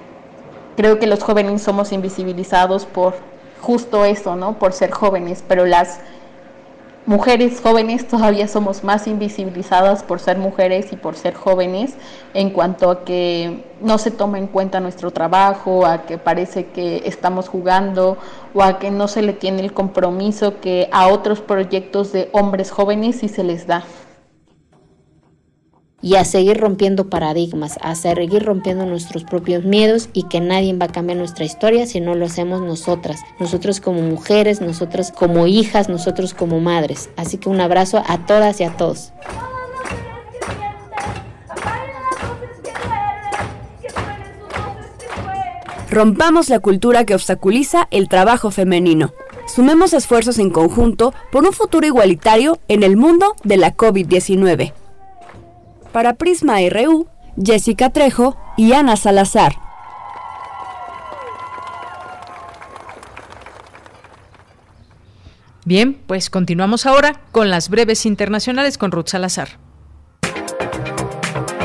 [SPEAKER 23] creo que los jóvenes somos invisibilizados por justo eso, ¿no? Por ser jóvenes, pero las mujeres jóvenes todavía somos más invisibilizadas por ser mujeres y por ser jóvenes en cuanto a que no se toma en cuenta nuestro trabajo, a que parece que estamos jugando o a que no se le tiene el compromiso que a otros proyectos de hombres jóvenes sí se les da
[SPEAKER 24] y a seguir rompiendo paradigmas, a seguir rompiendo nuestros propios miedos y que nadie va a cambiar nuestra historia si no lo hacemos nosotras, nosotros como mujeres, nosotras como hijas, nosotros como madres. Así que un abrazo a todas y a todos.
[SPEAKER 22] Rompamos la cultura que obstaculiza el trabajo femenino. Sumemos esfuerzos en conjunto por un futuro igualitario en el mundo de la COVID-19. Para Prisma RU, Jessica Trejo y Ana Salazar.
[SPEAKER 1] Bien, pues continuamos ahora con las breves internacionales con Ruth Salazar.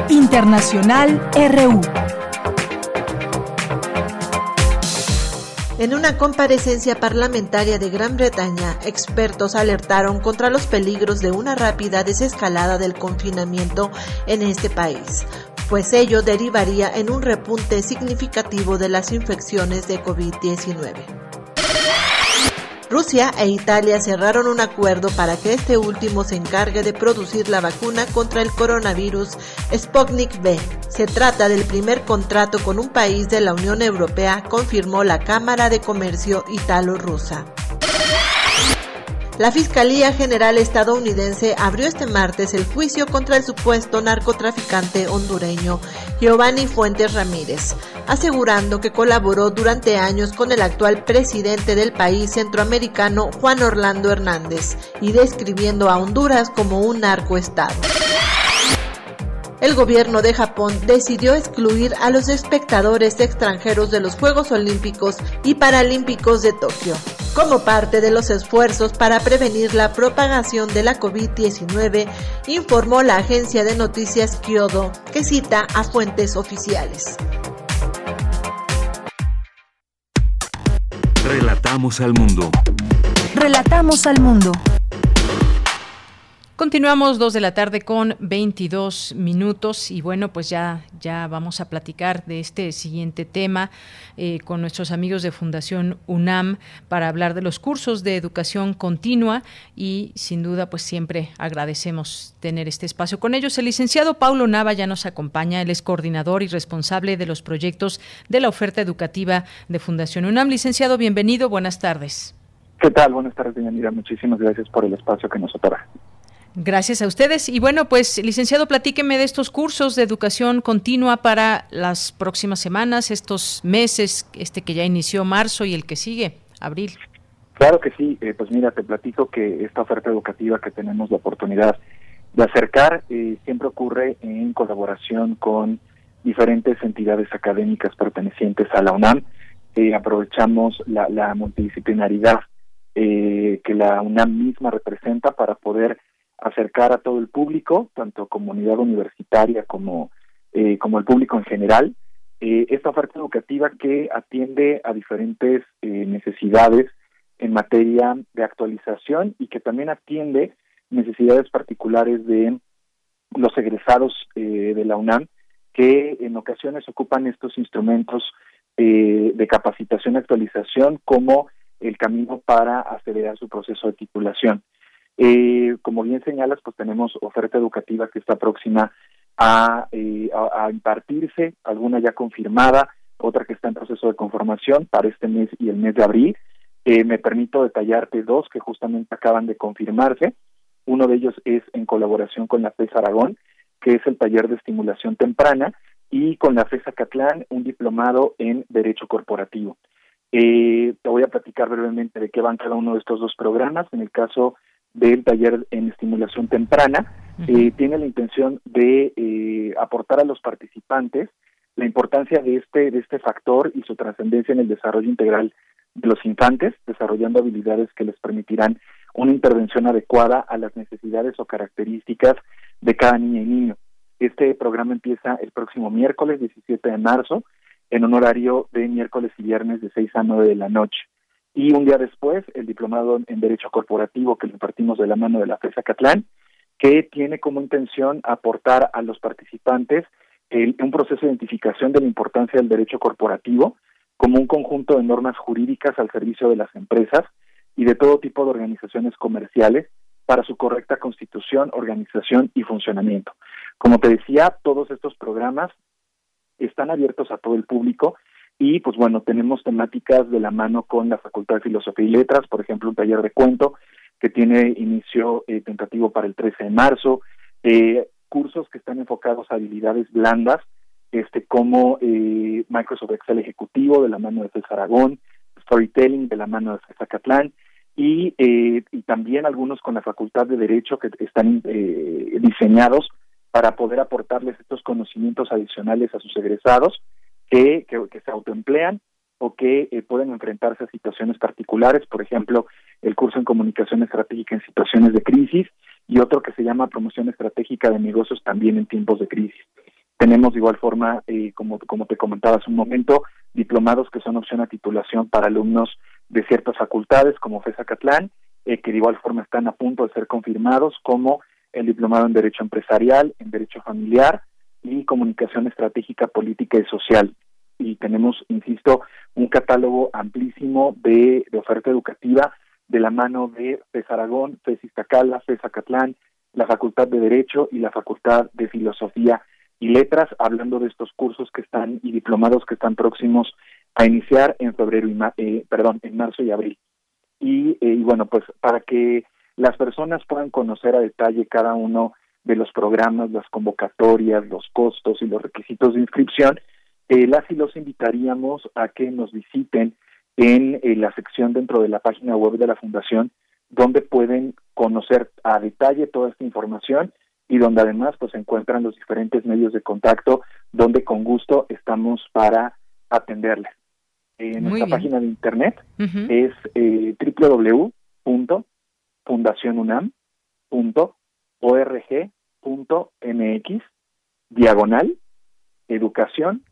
[SPEAKER 25] Internacional RU.
[SPEAKER 26] En una comparecencia parlamentaria de Gran Bretaña, expertos alertaron contra los peligros de una rápida desescalada del confinamiento en este país, pues ello derivaría en un repunte significativo de las infecciones de COVID-19. Rusia e Italia cerraron un acuerdo para que este último se encargue de producir la vacuna contra el coronavirus Sputnik V. Se trata del primer contrato con un país de la Unión Europea, confirmó la Cámara de Comercio Italo-Rusa. La Fiscalía General estadounidense abrió este martes el juicio contra el supuesto narcotraficante hondureño Giovanni Fuentes Ramírez, asegurando que colaboró durante años con el actual presidente del país centroamericano Juan Orlando Hernández y describiendo a Honduras como un narcoestado el gobierno de Japón decidió excluir a los espectadores extranjeros de los Juegos Olímpicos y Paralímpicos de Tokio, como parte de los esfuerzos para prevenir la propagación de la COVID-19, informó la agencia de noticias Kyodo, que cita a fuentes oficiales.
[SPEAKER 2] Relatamos al mundo.
[SPEAKER 25] Relatamos al mundo.
[SPEAKER 1] Continuamos dos de la tarde con 22 minutos y bueno, pues ya, ya vamos a platicar de este siguiente tema eh, con nuestros amigos de Fundación UNAM para hablar de los cursos de educación continua y sin duda pues siempre agradecemos tener este espacio con ellos. El licenciado Paulo Nava ya nos acompaña, él es coordinador y responsable de los proyectos de la oferta educativa de Fundación UNAM. Licenciado, bienvenido, buenas tardes.
[SPEAKER 27] ¿Qué tal? Buenas tardes, Mira, Muchísimas gracias por el espacio que nos otorga.
[SPEAKER 1] Gracias a ustedes. Y bueno, pues, licenciado, platíqueme de estos cursos de educación continua para las próximas semanas, estos meses, este que ya inició marzo y el que sigue, abril.
[SPEAKER 27] Claro que sí. Eh, pues mira, te platico que esta oferta educativa que tenemos la oportunidad de acercar eh, siempre ocurre en colaboración con diferentes entidades académicas pertenecientes a la UNAM. Eh, aprovechamos la, la multidisciplinaridad que la UNAM misma representa para poder acercar a todo el público, tanto comunidad universitaria como eh, como el público en general. Eh, esta oferta educativa que atiende a diferentes necesidades en materia de actualización y que también atiende necesidades particulares de los egresados de la UNAM que en ocasiones ocupan estos instrumentos de capacitación y actualización como el camino para acelerar su proceso de titulación. Eh, como bien señalas, pues tenemos oferta educativa que está próxima a, eh, impartirse, alguna ya confirmada, otra que está en proceso de conformación para este mes y el mes de abril. Eh, me permito detallarte dos que justamente acaban de confirmarse. Uno de ellos es en colaboración con la FES Aragón, que es el taller de estimulación temprana, y con la FES Acatlán, un diplomado en Derecho Corporativo. te voy a platicar brevemente de qué van cada uno de estos dos programas. En el caso del taller en estimulación temprana, eh, tiene la intención de eh, aportar a los participantes la importancia de este, de este factor y su trascendencia en el desarrollo integral de los infantes, desarrollando habilidades que les permitirán una intervención adecuada a las necesidades o características de cada niña y niño. Este programa empieza el próximo miércoles 17 de marzo en un horario de miércoles y viernes de 6 a 9 de la noche y un día después el diplomado en Derecho Corporativo que lo impartimos de la mano de la FESA Catlán, que tiene como intención aportar a los participantes un proceso de identificación de la importancia del derecho corporativo como un conjunto de normas jurídicas al servicio de las empresas y de todo tipo de organizaciones comerciales para su correcta constitución, organización y funcionamiento. Como te decía, todos estos programas están abiertos a todo el público y pues bueno, tenemos temáticas de la mano con la Facultad de Filosofía y Letras, por ejemplo, un taller de cuento que tiene inicio eh, tentativo para el 13 de marzo, eh, cursos que están enfocados a habilidades blandas, este como eh, Microsoft Excel Ejecutivo de la mano de César Aragón, Storytelling de la mano de César Catlán, y, y también algunos con la Facultad de Derecho que están diseñados para poder aportarles estos conocimientos adicionales a sus egresados que, que, se autoemplean o que eh, pueden enfrentarse a situaciones particulares, por ejemplo, el curso en comunicación estratégica en situaciones de crisis y otro que se llama promoción estratégica de negocios también en tiempos de crisis. Tenemos de igual forma, eh, como, como te comentaba hace un momento, diplomados que son opción a titulación para alumnos de ciertas facultades como FESA Catlán, eh, que de igual forma están a punto de ser confirmados como el diplomado en Derecho Empresarial, en Derecho Familiar y Comunicación Estratégica, Política y Social y tenemos, insisto, un catálogo amplísimo de, oferta educativa de la mano de FES Aragón, FES Iztacala, FES Acatlán, la Facultad de Derecho y la Facultad de Filosofía y Letras, hablando de estos cursos que están y diplomados que están próximos a iniciar en febrero y eh, perdón, en marzo y abril. Y, eh, y bueno, pues para que las personas puedan conocer a detalle cada uno de los programas, las convocatorias, los costos y los requisitos de inscripción, eh, las y los invitaríamos a que nos visiten en eh, la sección dentro de la página web de la Fundación, donde pueden conocer a detalle toda esta información y donde además pues encuentran los diferentes medios de contacto donde con gusto estamos para atenderles. En nuestra página de internet es eh, www.fundacionunam.org.mx diagonal educación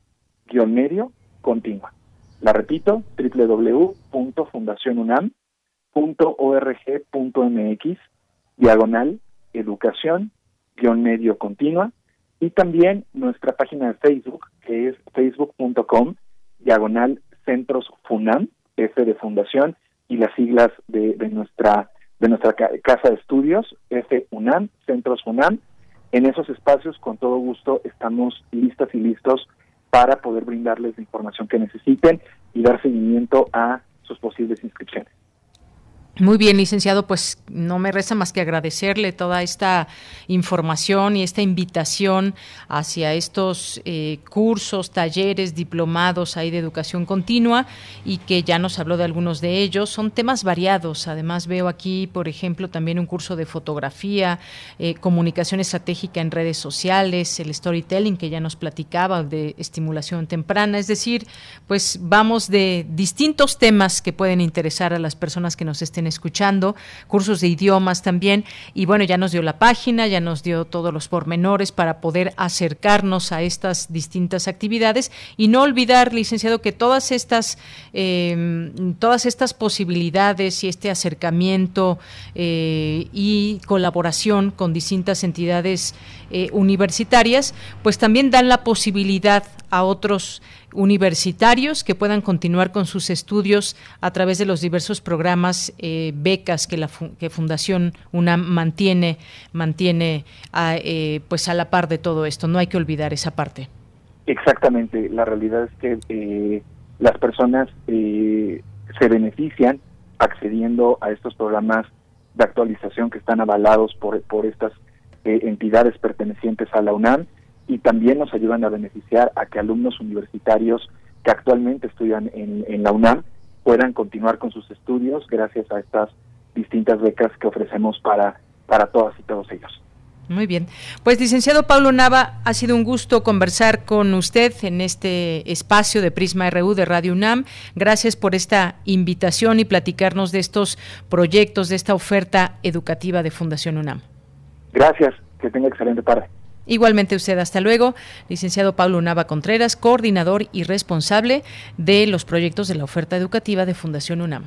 [SPEAKER 27] medio continua. La repito, www.fundacionunam.org.mx, diagonal, educación, guion medio continua, y también nuestra página de Facebook, que es facebook.com, diagonal, centros FUNAM, F de fundación, y las siglas de, nuestra de nuestra casa de estudios, FUNAM, Centros FUNAM. En esos espacios, con todo gusto, estamos listas y listos para poder brindarles la información que necesiten y dar seguimiento a sus posibles inscripciones.
[SPEAKER 1] Muy bien, licenciado, pues no me resta más que agradecerle toda esta información y esta invitación hacia estos eh, cursos, talleres, diplomados ahí de educación continua y que ya nos habló de algunos de ellos. Son temas variados. Además veo aquí, por ejemplo, también un curso de fotografía, eh, comunicación estratégica en redes sociales, el storytelling que ya nos platicaba, de estimulación temprana. Es decir, pues vamos de distintos temas que pueden interesar a las personas que nos estén escuchando, cursos de idiomas también. Y bueno, ya nos dio la página, ya nos dio todos los pormenores para poder acercarnos a estas distintas actividades y no olvidar, licenciado, que todas estas, em, todas estas posibilidades y este acercamiento eh, y colaboración con distintas entidades eh, universitarias, pues también dan la posibilidad a otros universitarios que puedan continuar con sus estudios a través de los diversos programas, eh, becas que la que Fundación UNAM mantiene, mantiene a, eh, pues a la par de todo esto. No hay que olvidar esa parte.
[SPEAKER 27] Exactamente. La realidad es que eh, las personas se benefician accediendo a estos programas de actualización que están avalados por, por estas entidades pertenecientes a la UNAM y también nos ayudan a beneficiar a que alumnos universitarios que actualmente estudian en, la UNAM puedan continuar con sus estudios gracias a estas distintas becas que ofrecemos para, para todas y todos ellos.
[SPEAKER 1] Muy bien. Pues licenciado Pablo Nava, ha sido un gusto conversar con usted en este espacio de Prisma RU de Radio UNAM. Gracias por esta invitación y platicarnos de estos proyectos, de esta oferta educativa de Fundación UNAM.
[SPEAKER 27] Gracias, que tenga excelente tarde.
[SPEAKER 1] Igualmente usted, hasta luego. Licenciado Pablo Nava Contreras, coordinador y responsable de los proyectos de la oferta educativa de Fundación UNAM.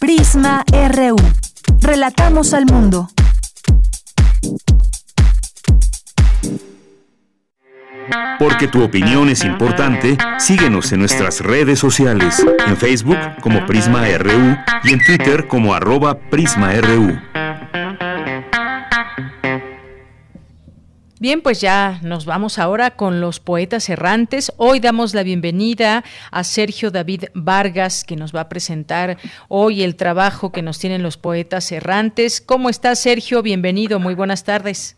[SPEAKER 25] Prisma RU. Relatamos al mundo.
[SPEAKER 2] Porque tu opinión es importante, síguenos en nuestras redes sociales, en Facebook como Prisma RU y en Twitter como arroba PrismaRU.
[SPEAKER 1] Bien, pues ya nos vamos ahora con los poetas errantes. Hoy damos la bienvenida a Sergio David Vargas, que nos va a presentar hoy el trabajo que nos tienen los poetas errantes. ¿Cómo estás, Sergio? Bienvenido, muy buenas tardes.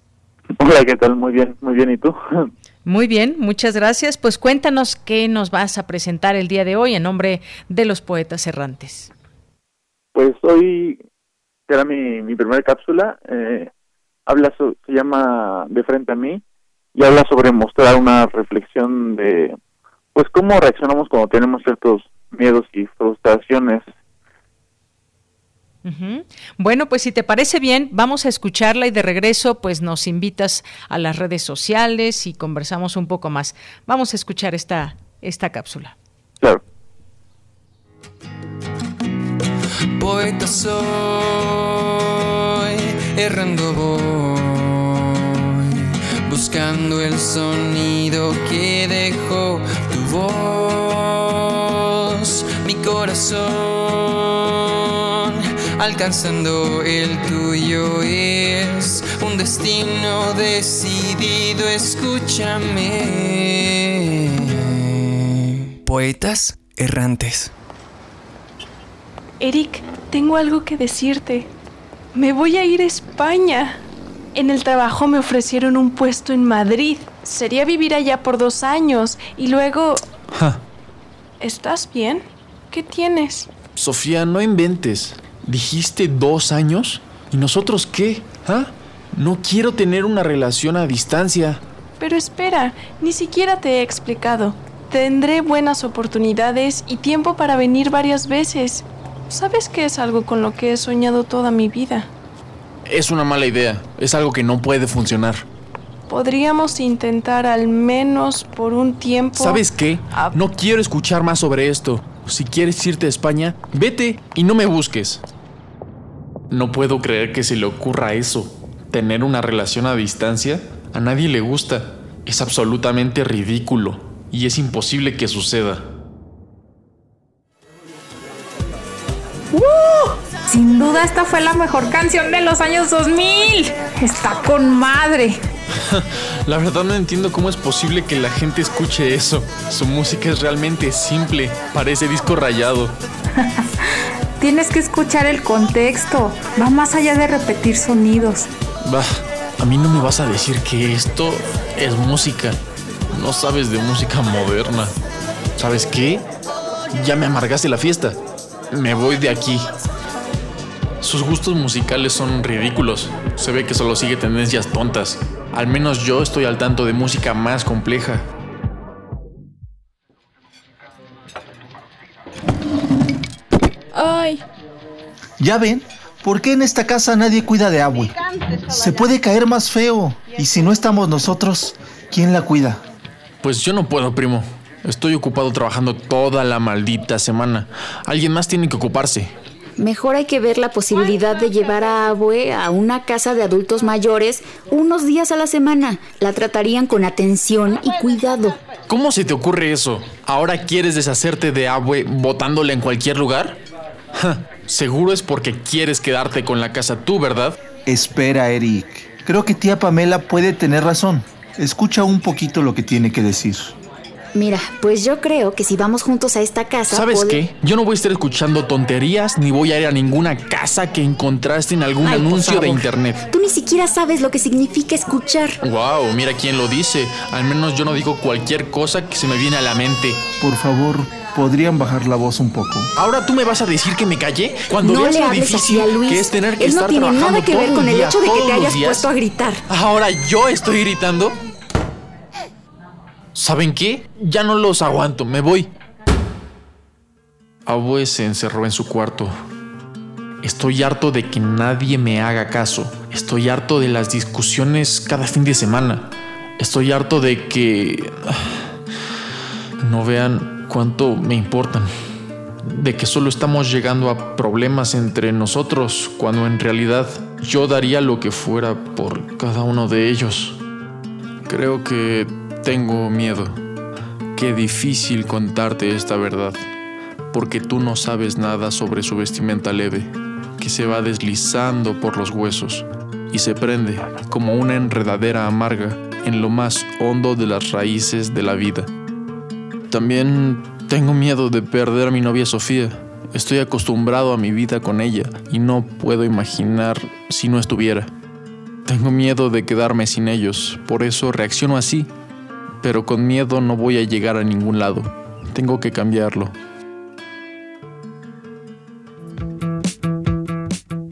[SPEAKER 28] Hola, ¿qué tal? Muy bien, muy bien. ¿Y tú?
[SPEAKER 1] Muy bien, muchas gracias. Pues cuéntanos qué nos vas a presentar el día de hoy en nombre de los poetas errantes.
[SPEAKER 28] Pues hoy será mi, mi primera cápsula. Eh, habla se llama De frente a mí y habla sobre mostrar una reflexión de pues cómo reaccionamos cuando tenemos ciertos miedos y frustraciones.
[SPEAKER 1] Bueno, pues si te parece bien, vamos a escucharla y de regreso pues nos invitas a las redes sociales y conversamos un poco más. Vamos a escuchar esta, esta cápsula.
[SPEAKER 28] Claro.
[SPEAKER 29] Poeta errando voy, buscando el sonido que dejó tu voz, mi corazón, alcanzando el tuyo es un destino decidido, escúchame. Poetas errantes.
[SPEAKER 30] Eric, tengo algo que decirte. Me voy a ir a España. En el trabajo me ofrecieron un puesto en Madrid. Sería vivir allá por dos años y luego... ¿Estás bien? ¿Qué tienes?
[SPEAKER 31] Sofía, no inventes. ¿Dijiste dos años? ¿Y nosotros qué? ¿Ah? No quiero tener una relación a distancia.
[SPEAKER 30] Pero espera, ni siquiera te he explicado. Tendré buenas oportunidades y tiempo para venir varias veces. ¿Sabes que es algo con lo que he soñado toda mi vida?
[SPEAKER 31] Es una mala idea. Es algo que no puede funcionar.
[SPEAKER 30] Podríamos intentar al menos por un tiempo.
[SPEAKER 31] ¿Sabes qué? No quiero escuchar más sobre esto. Si quieres irte a España, vete y no me busques. No puedo creer que se le ocurra eso. Tener una relación a distancia a nadie le gusta. Es absolutamente ridículo y es imposible que suceda.
[SPEAKER 32] Sin duda esta fue la mejor canción de los años 2000. Está con madre.
[SPEAKER 31] La verdad no entiendo cómo es posible que la gente escuche eso. Su música es realmente simple, parece disco rayado.
[SPEAKER 32] Tienes que escuchar el contexto. Va más allá de repetir sonidos.
[SPEAKER 31] Bah, a mí no me vas a decir que esto es música. No sabes de música moderna. ¿Sabes qué? Ya me amargaste la fiesta. Me voy de aquí. Sus gustos musicales son ridículos. Se ve que solo sigue tendencias tontas. Al menos yo estoy al tanto de música más compleja.
[SPEAKER 33] Ay.
[SPEAKER 34] ¿Ya ven? ¿Por qué en esta casa nadie cuida de Abue? Se puede caer más feo. Y si no estamos nosotros, ¿quién la cuida?
[SPEAKER 31] Pues yo no puedo, primo. Estoy ocupado trabajando toda la maldita semana. Alguien más tiene que ocuparse.
[SPEAKER 33] Mejor hay que ver la posibilidad de llevar a Abue a una casa de adultos mayores unos días a la semana. La tratarían con atención y cuidado.
[SPEAKER 31] ¿Cómo se te ocurre eso? ¿Ahora quieres deshacerte de Abue botándole en cualquier lugar? seguro es porque quieres quedarte con la casa tú, ¿verdad?
[SPEAKER 34] Espera, Eric. Creo que tía Pamela puede tener razón. Escucha un poquito lo que tiene que decir.
[SPEAKER 33] Mira, pues yo creo que si vamos juntos a esta casa.
[SPEAKER 31] ¿Sabes qué? Yo no voy a estar escuchando tonterías ni voy a ir a ninguna casa que encontraste en algún anuncio de internet.
[SPEAKER 33] Tú ni siquiera sabes lo que significa escuchar.
[SPEAKER 31] Wow, mira quién lo dice. Al menos yo no digo cualquier cosa que se me viene a la mente.
[SPEAKER 34] Por favor, podrían bajar la voz un poco.
[SPEAKER 31] Ahora tú me vas a decir que me callé cuando
[SPEAKER 33] no
[SPEAKER 31] veas
[SPEAKER 33] le
[SPEAKER 31] lo difícil
[SPEAKER 33] así a Luis.
[SPEAKER 31] que es tener que
[SPEAKER 33] Él
[SPEAKER 31] estar
[SPEAKER 33] no tiene
[SPEAKER 31] trabajando
[SPEAKER 33] nada que ver con el
[SPEAKER 31] día,
[SPEAKER 33] hecho de que
[SPEAKER 31] todos
[SPEAKER 33] te
[SPEAKER 31] los
[SPEAKER 33] hayas
[SPEAKER 31] días.
[SPEAKER 33] puesto a gritar.
[SPEAKER 31] Ahora yo estoy gritando. ¿Saben qué? Ya no los aguanto, me voy. Abue se encerró en su cuarto. Estoy harto de que nadie me haga caso. Estoy harto de las discusiones cada fin de semana. Estoy harto de que ah, no vean cuánto me importan. De que solo estamos llegando a problemas entre nosotros cuando en realidad yo daría lo que fuera por cada uno de ellos. Creo que tengo miedo. Qué difícil contarte esta verdad, porque tú no sabes nada sobre su vestimenta leve, que se va deslizando por los huesos y se prende como una enredadera amarga en lo más hondo de las raíces de la vida. También tengo miedo de perder a mi novia Sofía. Estoy acostumbrado a mi vida con ella y no puedo imaginar si no estuviera. Tengo miedo de quedarme sin ellos, por eso reacciono así pero con miedo no voy a llegar a ningún lado. Tengo que cambiarlo.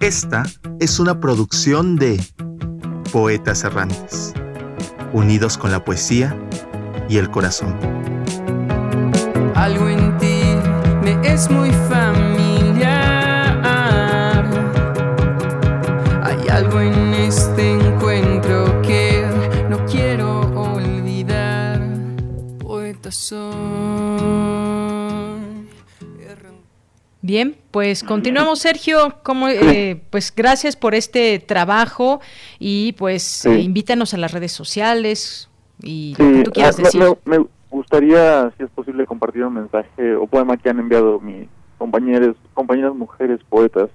[SPEAKER 35] Esta es una producción de Poetas Errantes, unidos con la poesía y el corazón.
[SPEAKER 29] Algo en ti me es muy familiar.
[SPEAKER 1] Pues continuamos, Sergio. Como, eh, pues gracias por este trabajo y pues eh, invítanos a las redes sociales y lo que tú quieras
[SPEAKER 28] ah,
[SPEAKER 1] decir.
[SPEAKER 28] me- me gustaría, si es posible, compartir un mensaje o poema que han enviado mis compañeros, compañeras mujeres poetas.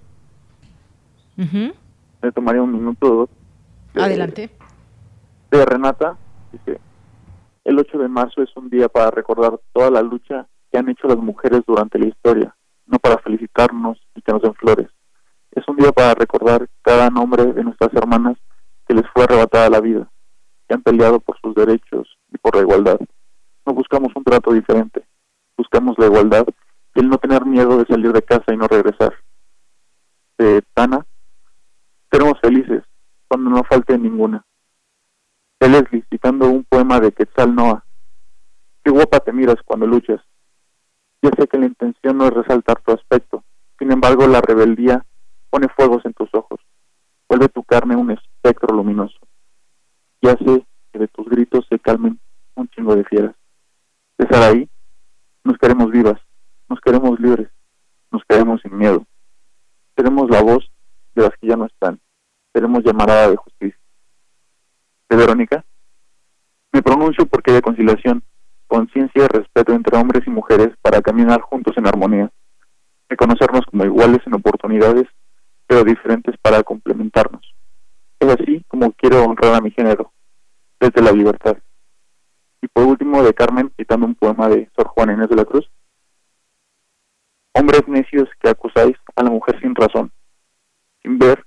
[SPEAKER 28] Me tomaría un minuto o dos.
[SPEAKER 1] Adelante.
[SPEAKER 28] de Renata, dice, el 8 de marzo es un día para recordar toda la lucha que han hecho las mujeres durante la historia, no para felicitarnos y que nos den flores. Es un día para recordar cada nombre de nuestras hermanas que les fue arrebatada la vida, que han peleado por sus derechos y por la igualdad. No buscamos un trato diferente, buscamos la igualdad y el no tener miedo de salir de casa y no regresar. De Tana, seremos felices cuando no falte ninguna. De Leslie citando un poema de Quetzal Noah. Qué guapa te miras cuando luchas. Ya sé que la intención no es resaltar tu aspecto, sin embargo la rebeldía pone fuegos en tus ojos, vuelve tu carne un espectro luminoso. Ya sé que de tus gritos se calmen un chingo de fieras. De Saraí, nos queremos vivas, nos queremos libres, nos queremos sin miedo. Queremos la voz de las que ya no están, queremos llamarada de justicia de Verónica, me pronuncio porque haya conciliación, conciencia y respeto entre hombres y mujeres para caminar juntos en armonía, reconocernos como iguales en oportunidades, pero diferentes para complementarnos. Es así como quiero honrar a mi género, desde la libertad. Y por último, de Carmen, citando un poema de Sor Juana Inés de la Cruz. Hombres necios que acusáis a la mujer sin razón, sin ver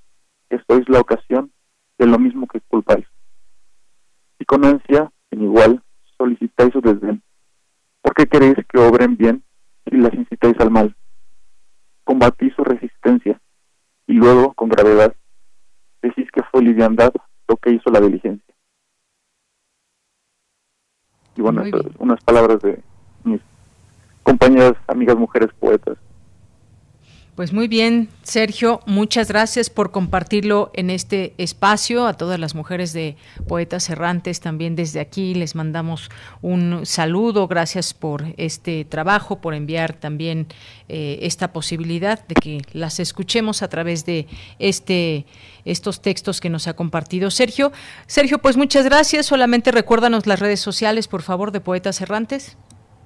[SPEAKER 28] que la ocasión de lo mismo que culpáis y con ansia, en igual, solicitáis su desdén. ¿Por qué queréis que obren bien y las incitáis al mal? Combatís su resistencia y luego, con gravedad, decís que fue liviandad lo que hizo la diligencia. Y bueno, unas palabras de mis compañeras, amigas, mujeres poetas.
[SPEAKER 1] Pues muy bien, Sergio, muchas gracias por compartirlo en este espacio. A todas las mujeres de Poetas Errantes también desde aquí les mandamos un saludo. Gracias por este trabajo, por enviar también eh, esta posibilidad de que las escuchemos a través de este estos textos que nos ha compartido Sergio. Sergio, pues muchas gracias. Solamente recuérdanos las redes sociales, por favor, de Poetas Errantes.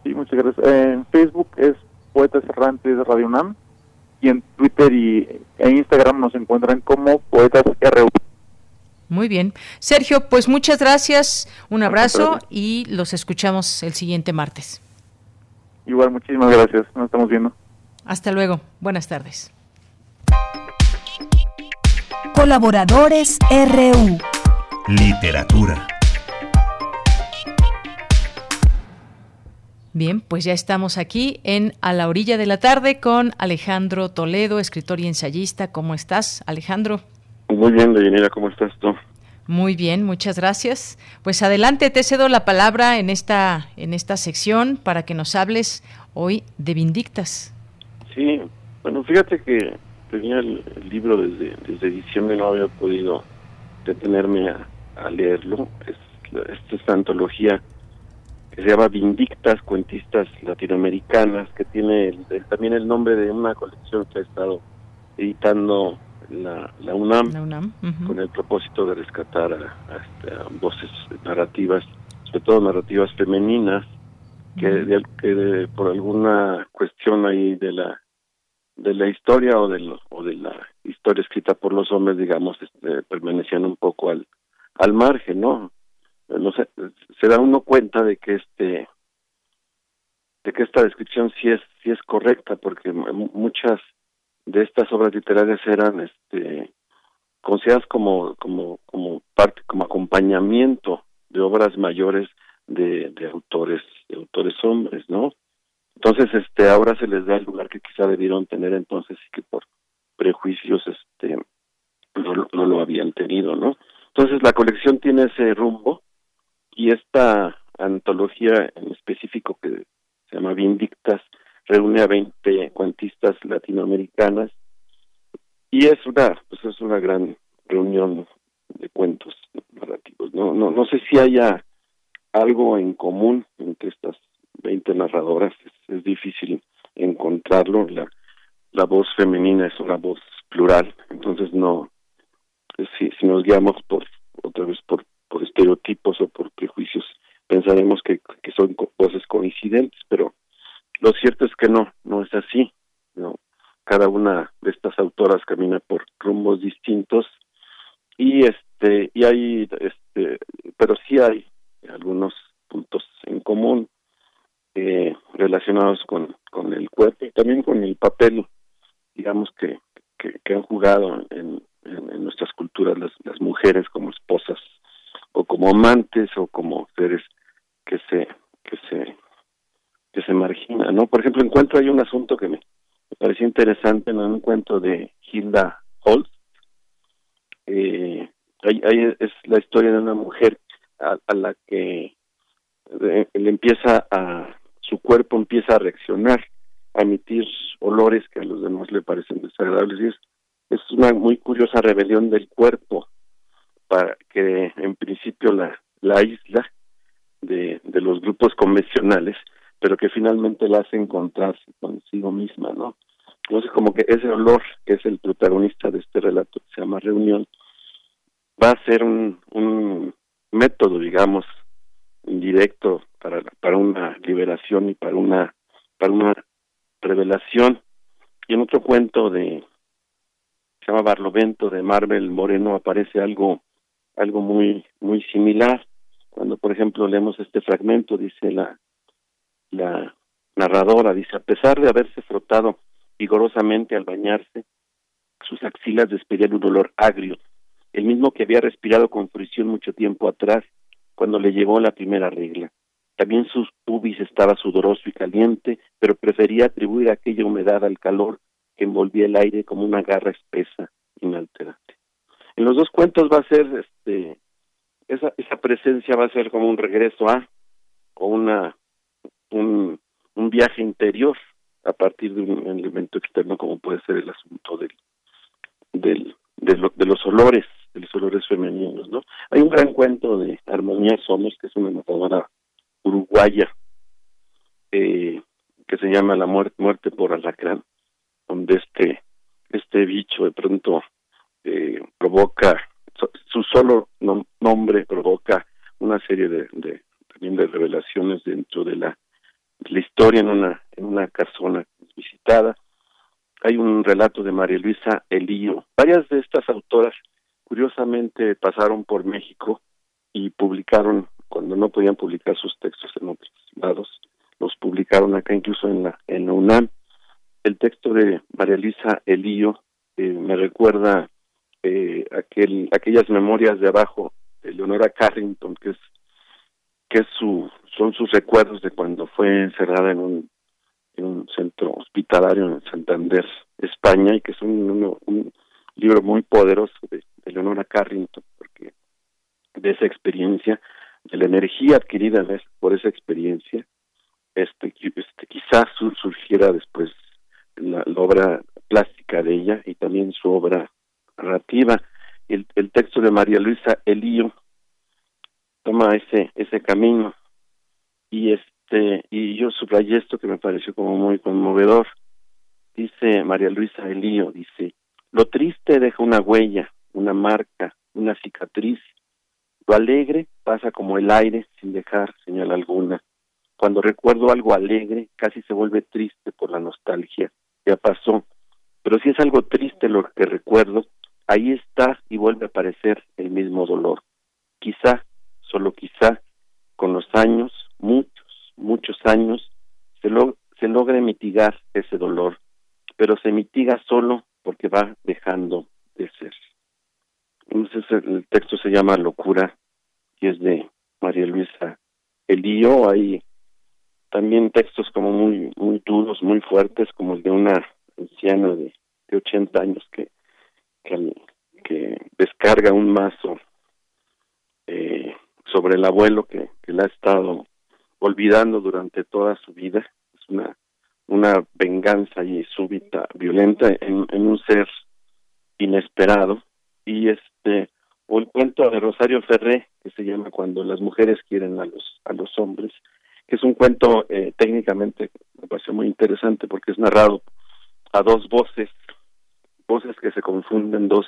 [SPEAKER 28] Sí, muchas gracias. En Facebook es Poetas Errantes Radio UNAM y en Twitter y en Instagram nos encuentran como Poetas RU.
[SPEAKER 1] Muy bien. Sergio, pues muchas gracias, un abrazo y los escuchamos el siguiente martes.
[SPEAKER 28] Igual, muchísimas gracias, nos estamos viendo.
[SPEAKER 1] Hasta luego, buenas tardes.
[SPEAKER 25] Colaboradores RU.
[SPEAKER 2] Literatura.
[SPEAKER 1] Bien, pues ya estamos aquí en A la orilla de la tarde con Alejandro Toledo, escritor y ensayista. ¿Cómo estás, Alejandro?
[SPEAKER 36] Muy bien, Deyanira, ¿cómo estás tú?
[SPEAKER 1] Muy bien, muchas gracias. Pues adelante, te cedo la palabra en esta, en esta sección para que nos hables hoy de Vindictas.
[SPEAKER 36] Sí, bueno, fíjate que tenía el, libro desde, desde diciembre, no había podido detenerme a, leerlo. Es, esta es antología que se llama Vindictas, Cuentistas Latinoamericanas, que tiene también el nombre de una colección que ha estado editando la, la UNAM, con el propósito de rescatar este, a, voces narrativas, sobre todo narrativas femeninas, que, que por alguna cuestión ahí de la de la historia o de, o de la historia escrita por los hombres, digamos, este, permanecían un poco al, al margen, ¿no? No sé, se da uno cuenta de que este de que esta descripción sí es sí es correcta porque muchas de estas obras literarias eran este consideradas como como como parte como acompañamiento de obras mayores de, de autores de autores hombres no entonces este ahora se les da el lugar que quizá debieron tener entonces y que por prejuicios este no, no lo habían tenido no entonces la colección tiene ese rumbo y esta antología en específico que se llama Vindictas reúne a 20 cuentistas latinoamericanas y es una pues es una gran reunión de cuentos narrativos no no no sé si haya algo en común entre estas 20 narradoras es, es difícil encontrarlo la la voz femenina es una voz plural entonces no si, si nos guiamos por otra vez por por estereotipos o por prejuicios pensaremos que, que son voces coincidentes, pero lo cierto es que no, no es así. No, cada una de estas autoras camina por rumbos distintos y este y hay este pero sí hay algunos puntos en común eh, relacionados con, con el cuerpo y también con el papel digamos que, que, han jugado en, en, nuestras culturas las mujeres como esposas o como amantes o como seres que se que se que se marginan no por ejemplo encuentro hay un asunto que me, me pareció interesante en un encuentro de Hilda Holst eh, ahí, es la historia de una mujer a, la que le empieza a su cuerpo empieza a reaccionar a emitir olores que a los demás le parecen desagradables. Y es es una muy curiosa rebelión del cuerpo para que en principio la, la isla de, de los grupos convencionales, pero que finalmente la hace encontrarse consigo misma, ¿no? Entonces como que ese olor, que es el protagonista de este relato, que se llama Reunión, va a ser un, un método, digamos, indirecto para, para una liberación y para una, para una revelación. Y en otro cuento de, se llama Barlovento de Marvel Moreno aparece algo algo muy muy similar. Cuando por ejemplo leemos este fragmento dice la la narradora dice a pesar de haberse frotado vigorosamente al bañarse sus axilas despedían un olor agrio el mismo que había respirado con fruición mucho tiempo atrás cuando le llegó la primera regla. También sus pubis estaba sudoroso y caliente pero prefería atribuir aquella humedad al calor que envolvía el aire como una garra espesa inalterante en los dos cuentos va a ser este esa esa presencia va a ser como un regreso a o una un, un viaje interior a partir de un elemento externo como puede ser el asunto del, del de, de los olores, de los olores femeninos, ¿no? Hay un gran cuento de Armonía Somos, que es una narradora uruguaya, eh, que se llama La muerte, muerte por alacrán, donde este, este bicho de pronto eh, provoca, su solo nombre provoca una serie de, de, también de revelaciones dentro de la, la historia en una, en una casona visitada. Hay un relato de María Luisa Elío. Varias de estas autoras, curiosamente, pasaron por México y publicaron, cuando no podían publicar sus textos en otros lados, los publicaron acá incluso en la, en la UNAM. El texto de María Luisa Elío eh, me recuerda eh, aquel, aquellas memorias de abajo de Leonora Carrington, que es que es su, son sus recuerdos de cuando fue encerrada en un, en un centro hospitalario en Santander, España, y que es un, libro muy poderoso de, Leonora Carrington, porque de esa experiencia, de la energía adquirida por esa experiencia, este, este quizás surgiera después la, obra plástica de ella y también su obra narrativa. El, el texto de María Luisa Elío toma ese ese camino. Y este y yo subrayé esto que me pareció como muy conmovedor. Dice María Luisa Elío dice lo triste deja una huella una marca una cicatriz. Lo alegre pasa como el aire sin dejar señal alguna. Cuando recuerdo algo alegre casi se vuelve triste por la nostalgia. Ya pasó. Pero si es algo triste lo que recuerdo ahí está y vuelve a aparecer el mismo dolor quizá solo quizá con los años, muchos, muchos años, se, lo, se logre mitigar ese dolor, pero se mitiga solo porque va dejando de ser. Entonces el texto se llama Locura y es de María Luisa Elío. Hay también textos como muy muy duros, muy fuertes, como el de una anciana de, de 80 años que, que, que descarga un mazo eh, sobre el abuelo que, que la ha estado olvidando durante toda su vida. Es una, una venganza y súbita, violenta en, en un ser inesperado. Y este, el cuento de Rosario Ferré, que se llama Cuando las mujeres quieren a los, a los hombres, que es un cuento eh, técnicamente, me parece muy interesante porque es narrado a dos voces, voces que se confunden, dos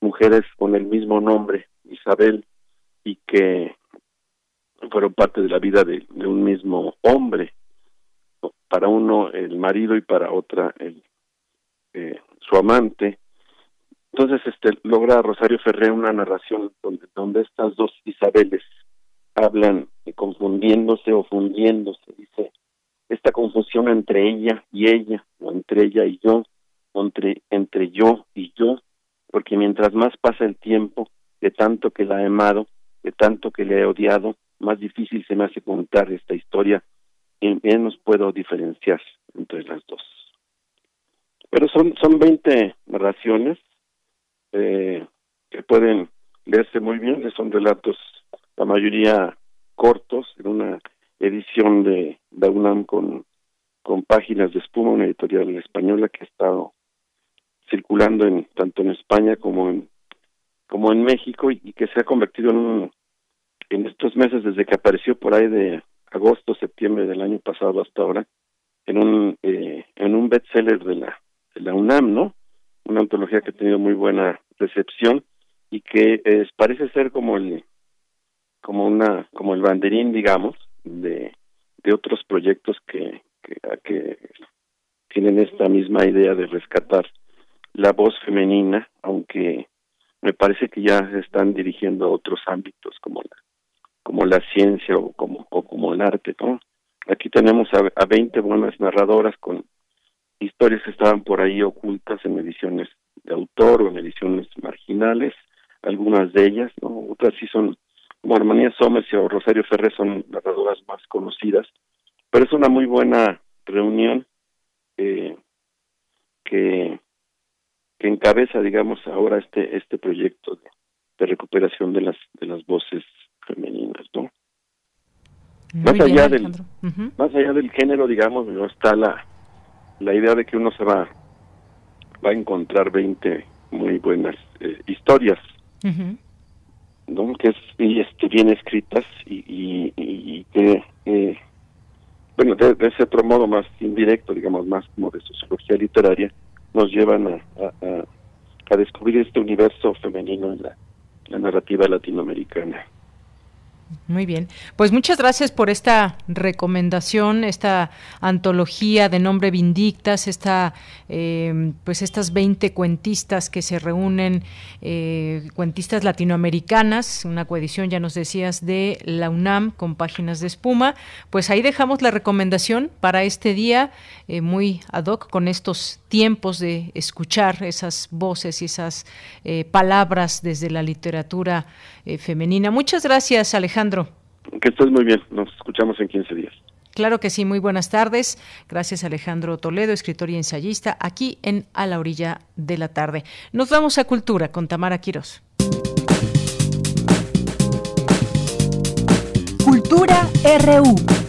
[SPEAKER 36] mujeres con el mismo nombre, Isabel y que fueron parte de la vida de, un mismo hombre. Para uno el marido y para otra el eh, su amante. Entonces este logra Rosario Ferrer una narración donde donde estas dos Isabeles hablan confundiéndose o fundiéndose. Dice esta confusión entre ella y ella o entre ella y yo entre entre yo y yo porque mientras más pasa el tiempo de tanto que la he amado de tanto que le he odiado, más difícil se me hace contar esta historia y menos puedo diferenciar entre las dos. Pero son, son 20 narraciones eh, que pueden leerse muy bien, son relatos, la mayoría cortos, en una edición de Daunam con, con páginas de espuma, una editorial española que ha estado circulando en tanto en España como en como en México y, que se ha convertido en un en estos meses desde que apareció por ahí de agosto septiembre del año pasado hasta ahora en un eh, en un bestseller de la de la UNAM no una antología que ha tenido muy buena recepción y que es, parece ser como el como una como el banderín digamos de de otros proyectos que, que tienen esta misma idea de rescatar la voz femenina aunque me parece que ya se están dirigiendo a otros ámbitos como la como la ciencia o como como el arte no aquí tenemos a, a 20 buenas narradoras con historias que estaban por ahí ocultas en ediciones de autor o en ediciones marginales algunas de ellas no otras sí son como Armonía Somers o Rosario Ferrer son narradoras más conocidas pero es una muy buena reunión eh, que que encabeza, digamos, ahora este este proyecto de, recuperación de las de las voces femeninas, ¿no? más allá del más allá del género, digamos, no está la la idea de que uno se va va a encontrar 20 muy buenas eh, historias, ¿no? Que es, y este, bien escritas y, y, que, eh, bueno, de, ese otro modo más indirecto, digamos, más como de sociología literaria, nos llevan a, a, descubrir este universo femenino en la narrativa latinoamericana.
[SPEAKER 1] Muy bien, pues muchas gracias por esta recomendación, esta antología de nombre Vindictas, esta, eh, pues estas 20 cuentistas que se reúnen, eh, cuentistas latinoamericanas, una coedición, ya nos decías, de la UNAM con páginas de espuma. Pues ahí dejamos la recomendación para este día, eh, muy ad hoc con estos tiempos de escuchar esas voces y esas palabras desde la literatura femenina. Muchas gracias, Alejandro. Alejandro.
[SPEAKER 36] Que estés muy bien, nos escuchamos en 15 días.
[SPEAKER 1] Claro que sí, muy buenas tardes. Gracias Alejandro Toledo, escritor y ensayista, aquí en A la Orilla de la Tarde. Nos vamos a Cultura con Tamara Quirós.
[SPEAKER 25] Cultura RU.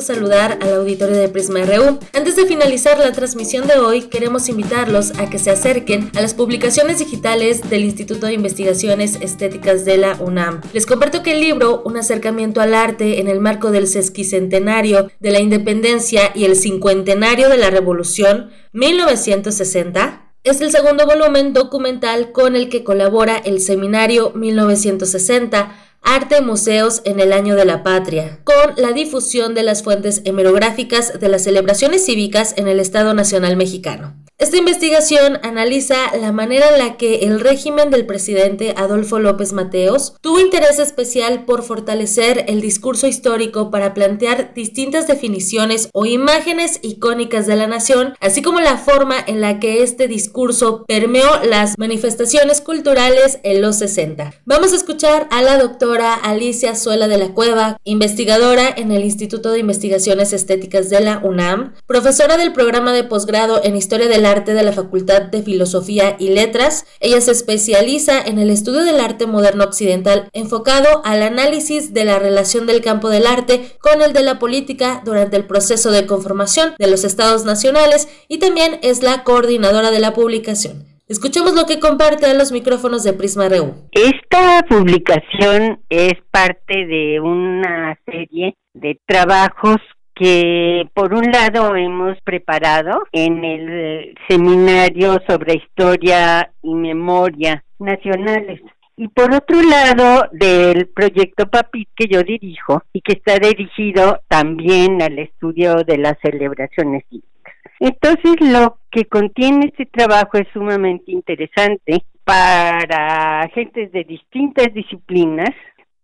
[SPEAKER 37] Saludar al auditorio de Prisma RU. Antes de finalizar la transmisión de hoy, queremos invitarlos a que se acerquen a las publicaciones digitales del Instituto de Investigaciones Estéticas de la UNAM. Les comparto que el libro Un acercamiento al arte en el marco del sesquicentenario de la independencia y el cincuentenario de la revolución 1960 es el segundo volumen documental con el que colabora el seminario 1960 Arte Museos en el Año de la Patria, con la difusión de las fuentes hemerográficas de las celebraciones cívicas en el Estado Nacional Mexicano. Esta investigación analiza la manera en la que el régimen del presidente Adolfo López Mateos tuvo interés especial por fortalecer el discurso histórico para plantear distintas definiciones o imágenes icónicas de la nación, así como la forma en la que este discurso permeó las manifestaciones culturales en los 60. Vamos a escuchar a la doctora Alicia Suela de la Cueva, investigadora en el Instituto de Investigaciones Estéticas de la UNAM, profesora del programa de posgrado en Historia del Arte de la Facultad de Filosofía y Letras. Ella se especializa en el estudio del arte moderno occidental enfocado al análisis de la relación del campo del arte con el de la política durante el proceso de conformación de los estados nacionales y también es la coordinadora de la publicación. Escuchemos lo que comparte a los micrófonos de Prisma RU.
[SPEAKER 38] Esta publicación es parte de una serie de trabajos que por un lado hemos preparado en el seminario sobre historia y memoria nacionales y por otro lado del proyecto PAPIT que yo dirijo y que está dirigido también al estudio de las celebraciones. Entonces lo que contiene este trabajo es sumamente interesante para gentes de distintas disciplinas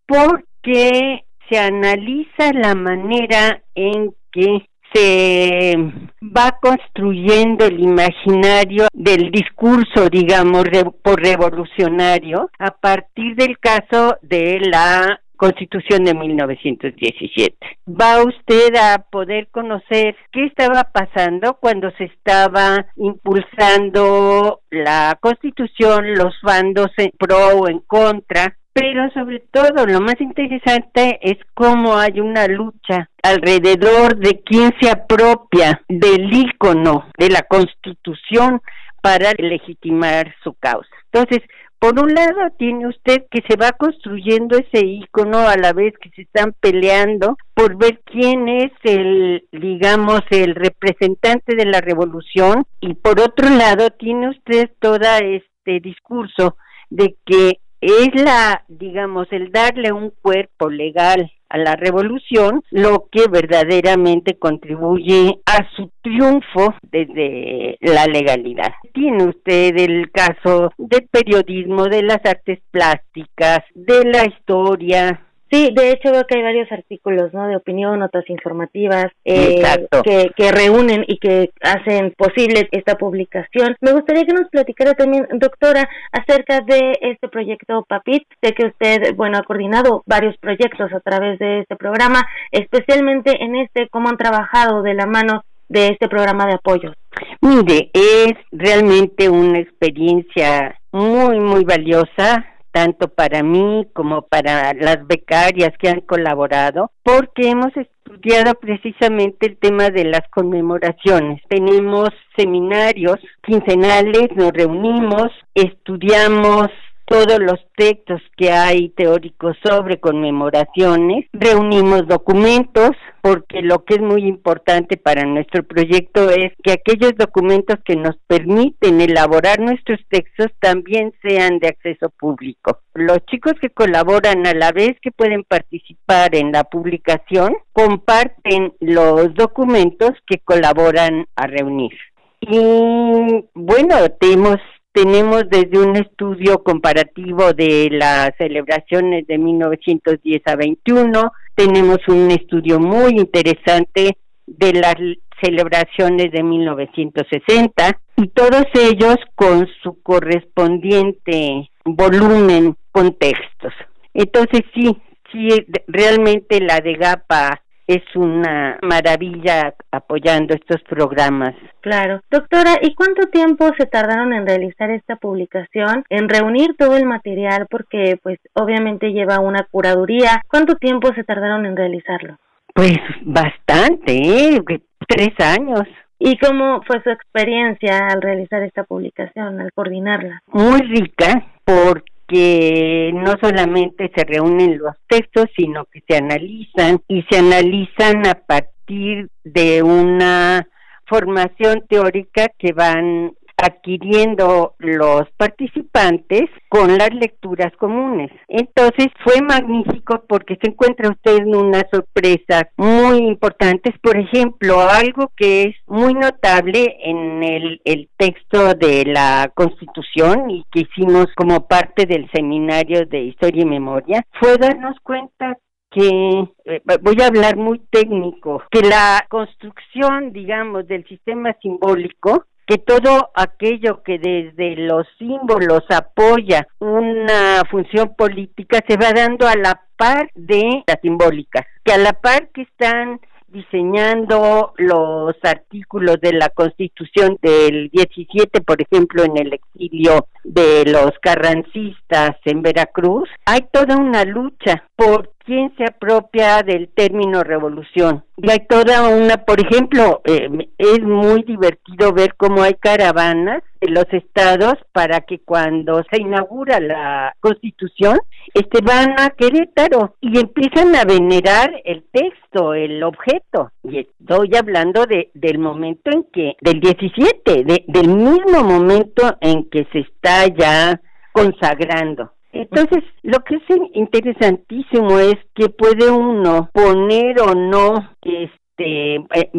[SPEAKER 38] porque se analiza la manera en que se va construyendo el imaginario del discurso, digamos, por revolucionario a partir del caso de la Constitución de 1917. Va usted a poder conocer qué estaba pasando cuando se estaba impulsando la Constitución, los bandos en pro o en contra, pero sobre todo lo más interesante es cómo hay una lucha alrededor de quién se apropia del ícono de la Constitución para legitimar su causa. Entonces, por un lado tiene usted que se va construyendo ese ícono a la vez que se están peleando por ver quién es el, digamos, el representante de la revolución. Y por otro lado tiene usted todo este discurso de que es la, digamos, el darle un cuerpo legal a la revolución lo que verdaderamente contribuye a su triunfo desde la legalidad. Tiene usted el caso del periodismo, de las artes plásticas, de la historia,
[SPEAKER 37] Sí, de hecho veo que hay varios artículos, ¿no? De opinión, notas informativas eh, que, que reúnen y que hacen posible esta publicación. Me gustaría que nos platicara también, doctora, acerca de este proyecto PAPIT. Sé que usted, bueno, ha coordinado varios proyectos a través de este programa, especialmente en este, cómo han trabajado de la mano
[SPEAKER 39] de este programa de apoyo?
[SPEAKER 38] Mire, es realmente una experiencia muy, muy valiosa tanto para mí como para las becarias que han colaborado, porque hemos estudiado precisamente el tema de las conmemoraciones. Tenemos seminarios quincenales, nos reunimos, estudiamos todos los textos que hay teóricos sobre conmemoraciones, reunimos documentos, porque lo que es muy importante para nuestro proyecto es que aquellos documentos que nos permiten elaborar nuestros textos también sean de acceso público. Los chicos que colaboran a la vez que pueden participar en la publicación comparten los documentos que colaboran a reunir. Y bueno, tenemos tenemos desde un estudio comparativo de las celebraciones de 1910 a 21, tenemos un estudio muy interesante de las celebraciones de 1960 y todos ellos con su correspondiente volumen con textos. Entonces sí, sí, realmente la de GAPA es una maravilla apoyando estos programas.
[SPEAKER 39] Claro. Doctora, ¿y cuánto tiempo se tardaron en realizar esta publicación, en reunir todo el material? Porque pues obviamente lleva una curaduría. ¿Cuánto tiempo se tardaron en realizarlo?
[SPEAKER 38] Pues bastante, ¿eh? tres años.
[SPEAKER 39] ¿Y cómo fue su experiencia al realizar esta publicación, al coordinarla?
[SPEAKER 38] Muy rica, porque que no solamente se reúnen los textos, sino que se analizan y se analizan a partir de una formación teórica que van adquiriendo los participantes con las lecturas comunes. Entonces fue magnífico porque se encuentra usted en unas sorpresas muy importantes. Por ejemplo, algo que es muy notable en el, el texto de la Constitución y que hicimos como parte del seminario de Historia y Memoria fue darnos cuenta que, eh, voy a hablar muy técnico, que la construcción, digamos, del sistema simbólico que todo aquello que desde los símbolos apoya una función política se va dando a la par de la simbólica, que a la par que están diseñando los artículos de la Constitución del 17, por ejemplo, en el exilio de los carrancistas en Veracruz, hay toda una lucha por quién se apropia del término revolución. Y hay toda una, por ejemplo, eh, es muy divertido ver cómo hay caravanas de los estados para que cuando se inaugura la constitución, este van a Querétaro y empiezan a venerar el texto, el objeto. Y estoy hablando de, del momento en que, del 17, de, del mismo momento en que se está ya consagrando. Entonces, lo que es interesantísimo es que puede uno poner o no este eh,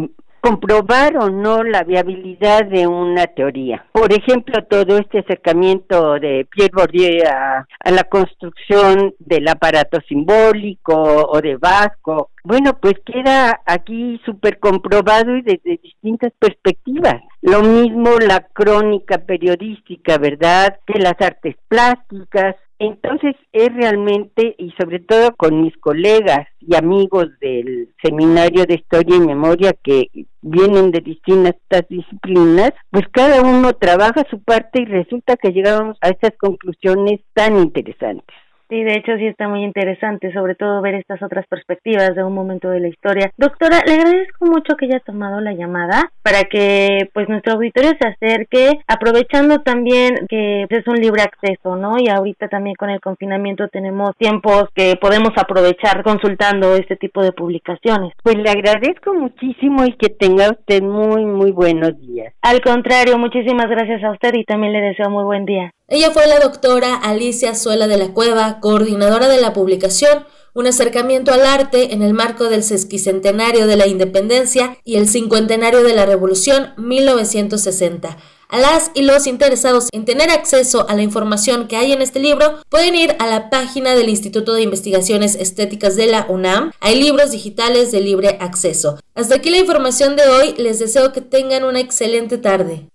[SPEAKER 38] comprobar o no la viabilidad de una teoría. Por ejemplo, todo este acercamiento de Pierre Bourdieu a, la construcción del aparato simbólico o de Vasco, bueno, pues queda aquí súper comprobado y desde distintas perspectivas. Lo mismo la crónica periodística, ¿verdad? Que las artes plásticas, entonces es realmente, y sobre todo con mis colegas y amigos del Seminario de Historia y Memoria que vienen de distintas disciplinas, pues cada uno trabaja su parte y resulta que llegamos a estas conclusiones tan interesantes.
[SPEAKER 39] Sí, de hecho sí está muy interesante, sobre todo ver estas otras perspectivas de un momento de la historia. Doctora, le agradezco mucho que haya tomado la llamada para que pues nuestro auditorio se acerque, aprovechando también que es un libre acceso, ¿no? Y ahorita también con el confinamiento tenemos tiempos que podemos aprovechar consultando este tipo de publicaciones.
[SPEAKER 38] Pues le agradezco muchísimo y que tenga usted muy, muy buenos días.
[SPEAKER 39] Al contrario, muchísimas gracias a usted y también le deseo muy buen día.
[SPEAKER 37] Ella fue la doctora Alicia Suela de la Cueva, coordinadora de la publicación Un acercamiento al arte en el marco del sesquicentenario de la independencia y el cincuentenario de la revolución 1960. A las y los interesados en tener acceso a la información que hay en este libro pueden ir a la página del Instituto de Investigaciones Estéticas de la UNAM. Hay libros digitales de libre acceso. Hasta aquí la información de hoy. Les deseo que tengan una excelente tarde.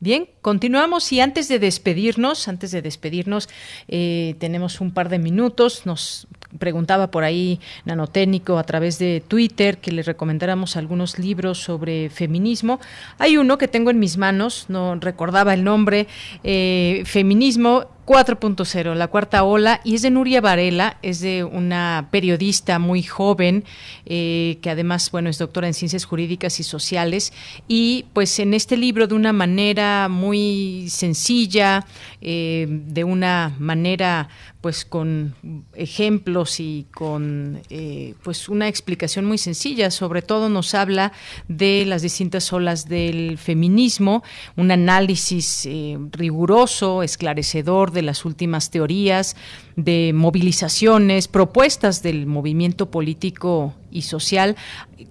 [SPEAKER 1] Bien, continuamos y antes de despedirnos, antes de despedirnos, eh, tenemos un par de minutos. Nos preguntaba por ahí Nanotécnico a través de Twitter que le recomendáramos algunos libros sobre feminismo. Hay uno que tengo en mis manos, no recordaba el nombre, eh, Feminismo 4.0, la cuarta ola, y es de Nuria Varela, es de una periodista muy joven, eh, que además, bueno, es doctora en ciencias jurídicas y sociales, y pues en este libro de una manera muy sencilla, eh, de una manera pues con ejemplos y con eh, pues una explicación muy sencilla. Sobre todo nos habla de las distintas olas del feminismo, un análisis riguroso, esclarecedor las últimas teorías, de movilizaciones, propuestas del movimiento político y social,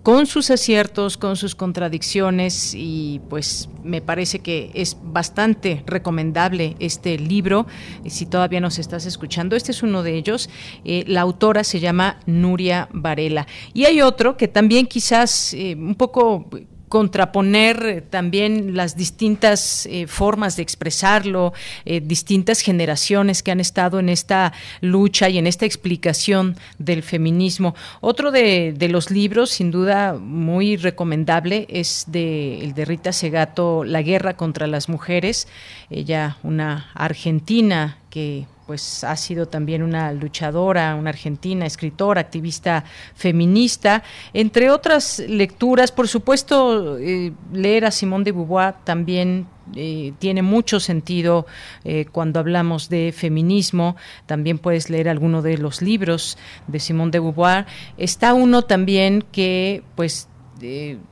[SPEAKER 1] con sus aciertos, con sus contradicciones y pues me parece que es bastante recomendable este libro. Si todavía nos estás escuchando, este es uno de ellos. Eh, la autora se llama Nuria Varela. Y hay otro que también quizás eh, un poco contraponer también las distintas eh, formas de expresarlo, eh, distintas generaciones que han estado en esta lucha y en esta explicación del feminismo. Otro de, los libros, sin duda muy recomendable, es de, el de Rita Segato, La guerra contra las mujeres, ella una argentina que pues ha sido también una luchadora, una argentina, escritora, activista feminista, entre otras lecturas. Por supuesto, eh, leer a Simone de Beauvoir también eh, tiene mucho sentido eh, cuando hablamos de feminismo. También puedes leer alguno de los libros de Simone de Beauvoir. Está uno también que, pues,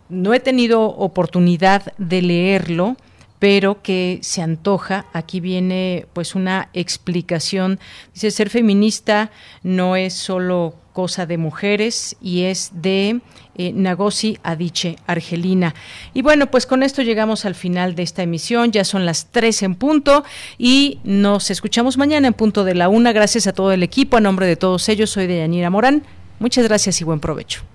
[SPEAKER 1] no he tenido oportunidad de leerlo pero que se antoja. Aquí viene pues una explicación. Dice, ser feminista no es solo cosa de mujeres y es de eh, Nagosi Adiche, Argelina. Y bueno, pues con esto llegamos al final de esta emisión. Ya son las tres en punto y nos escuchamos mañana en punto de la una. Gracias a todo el equipo. A nombre de todos ellos, soy de Yanira Morán. Muchas gracias y buen provecho.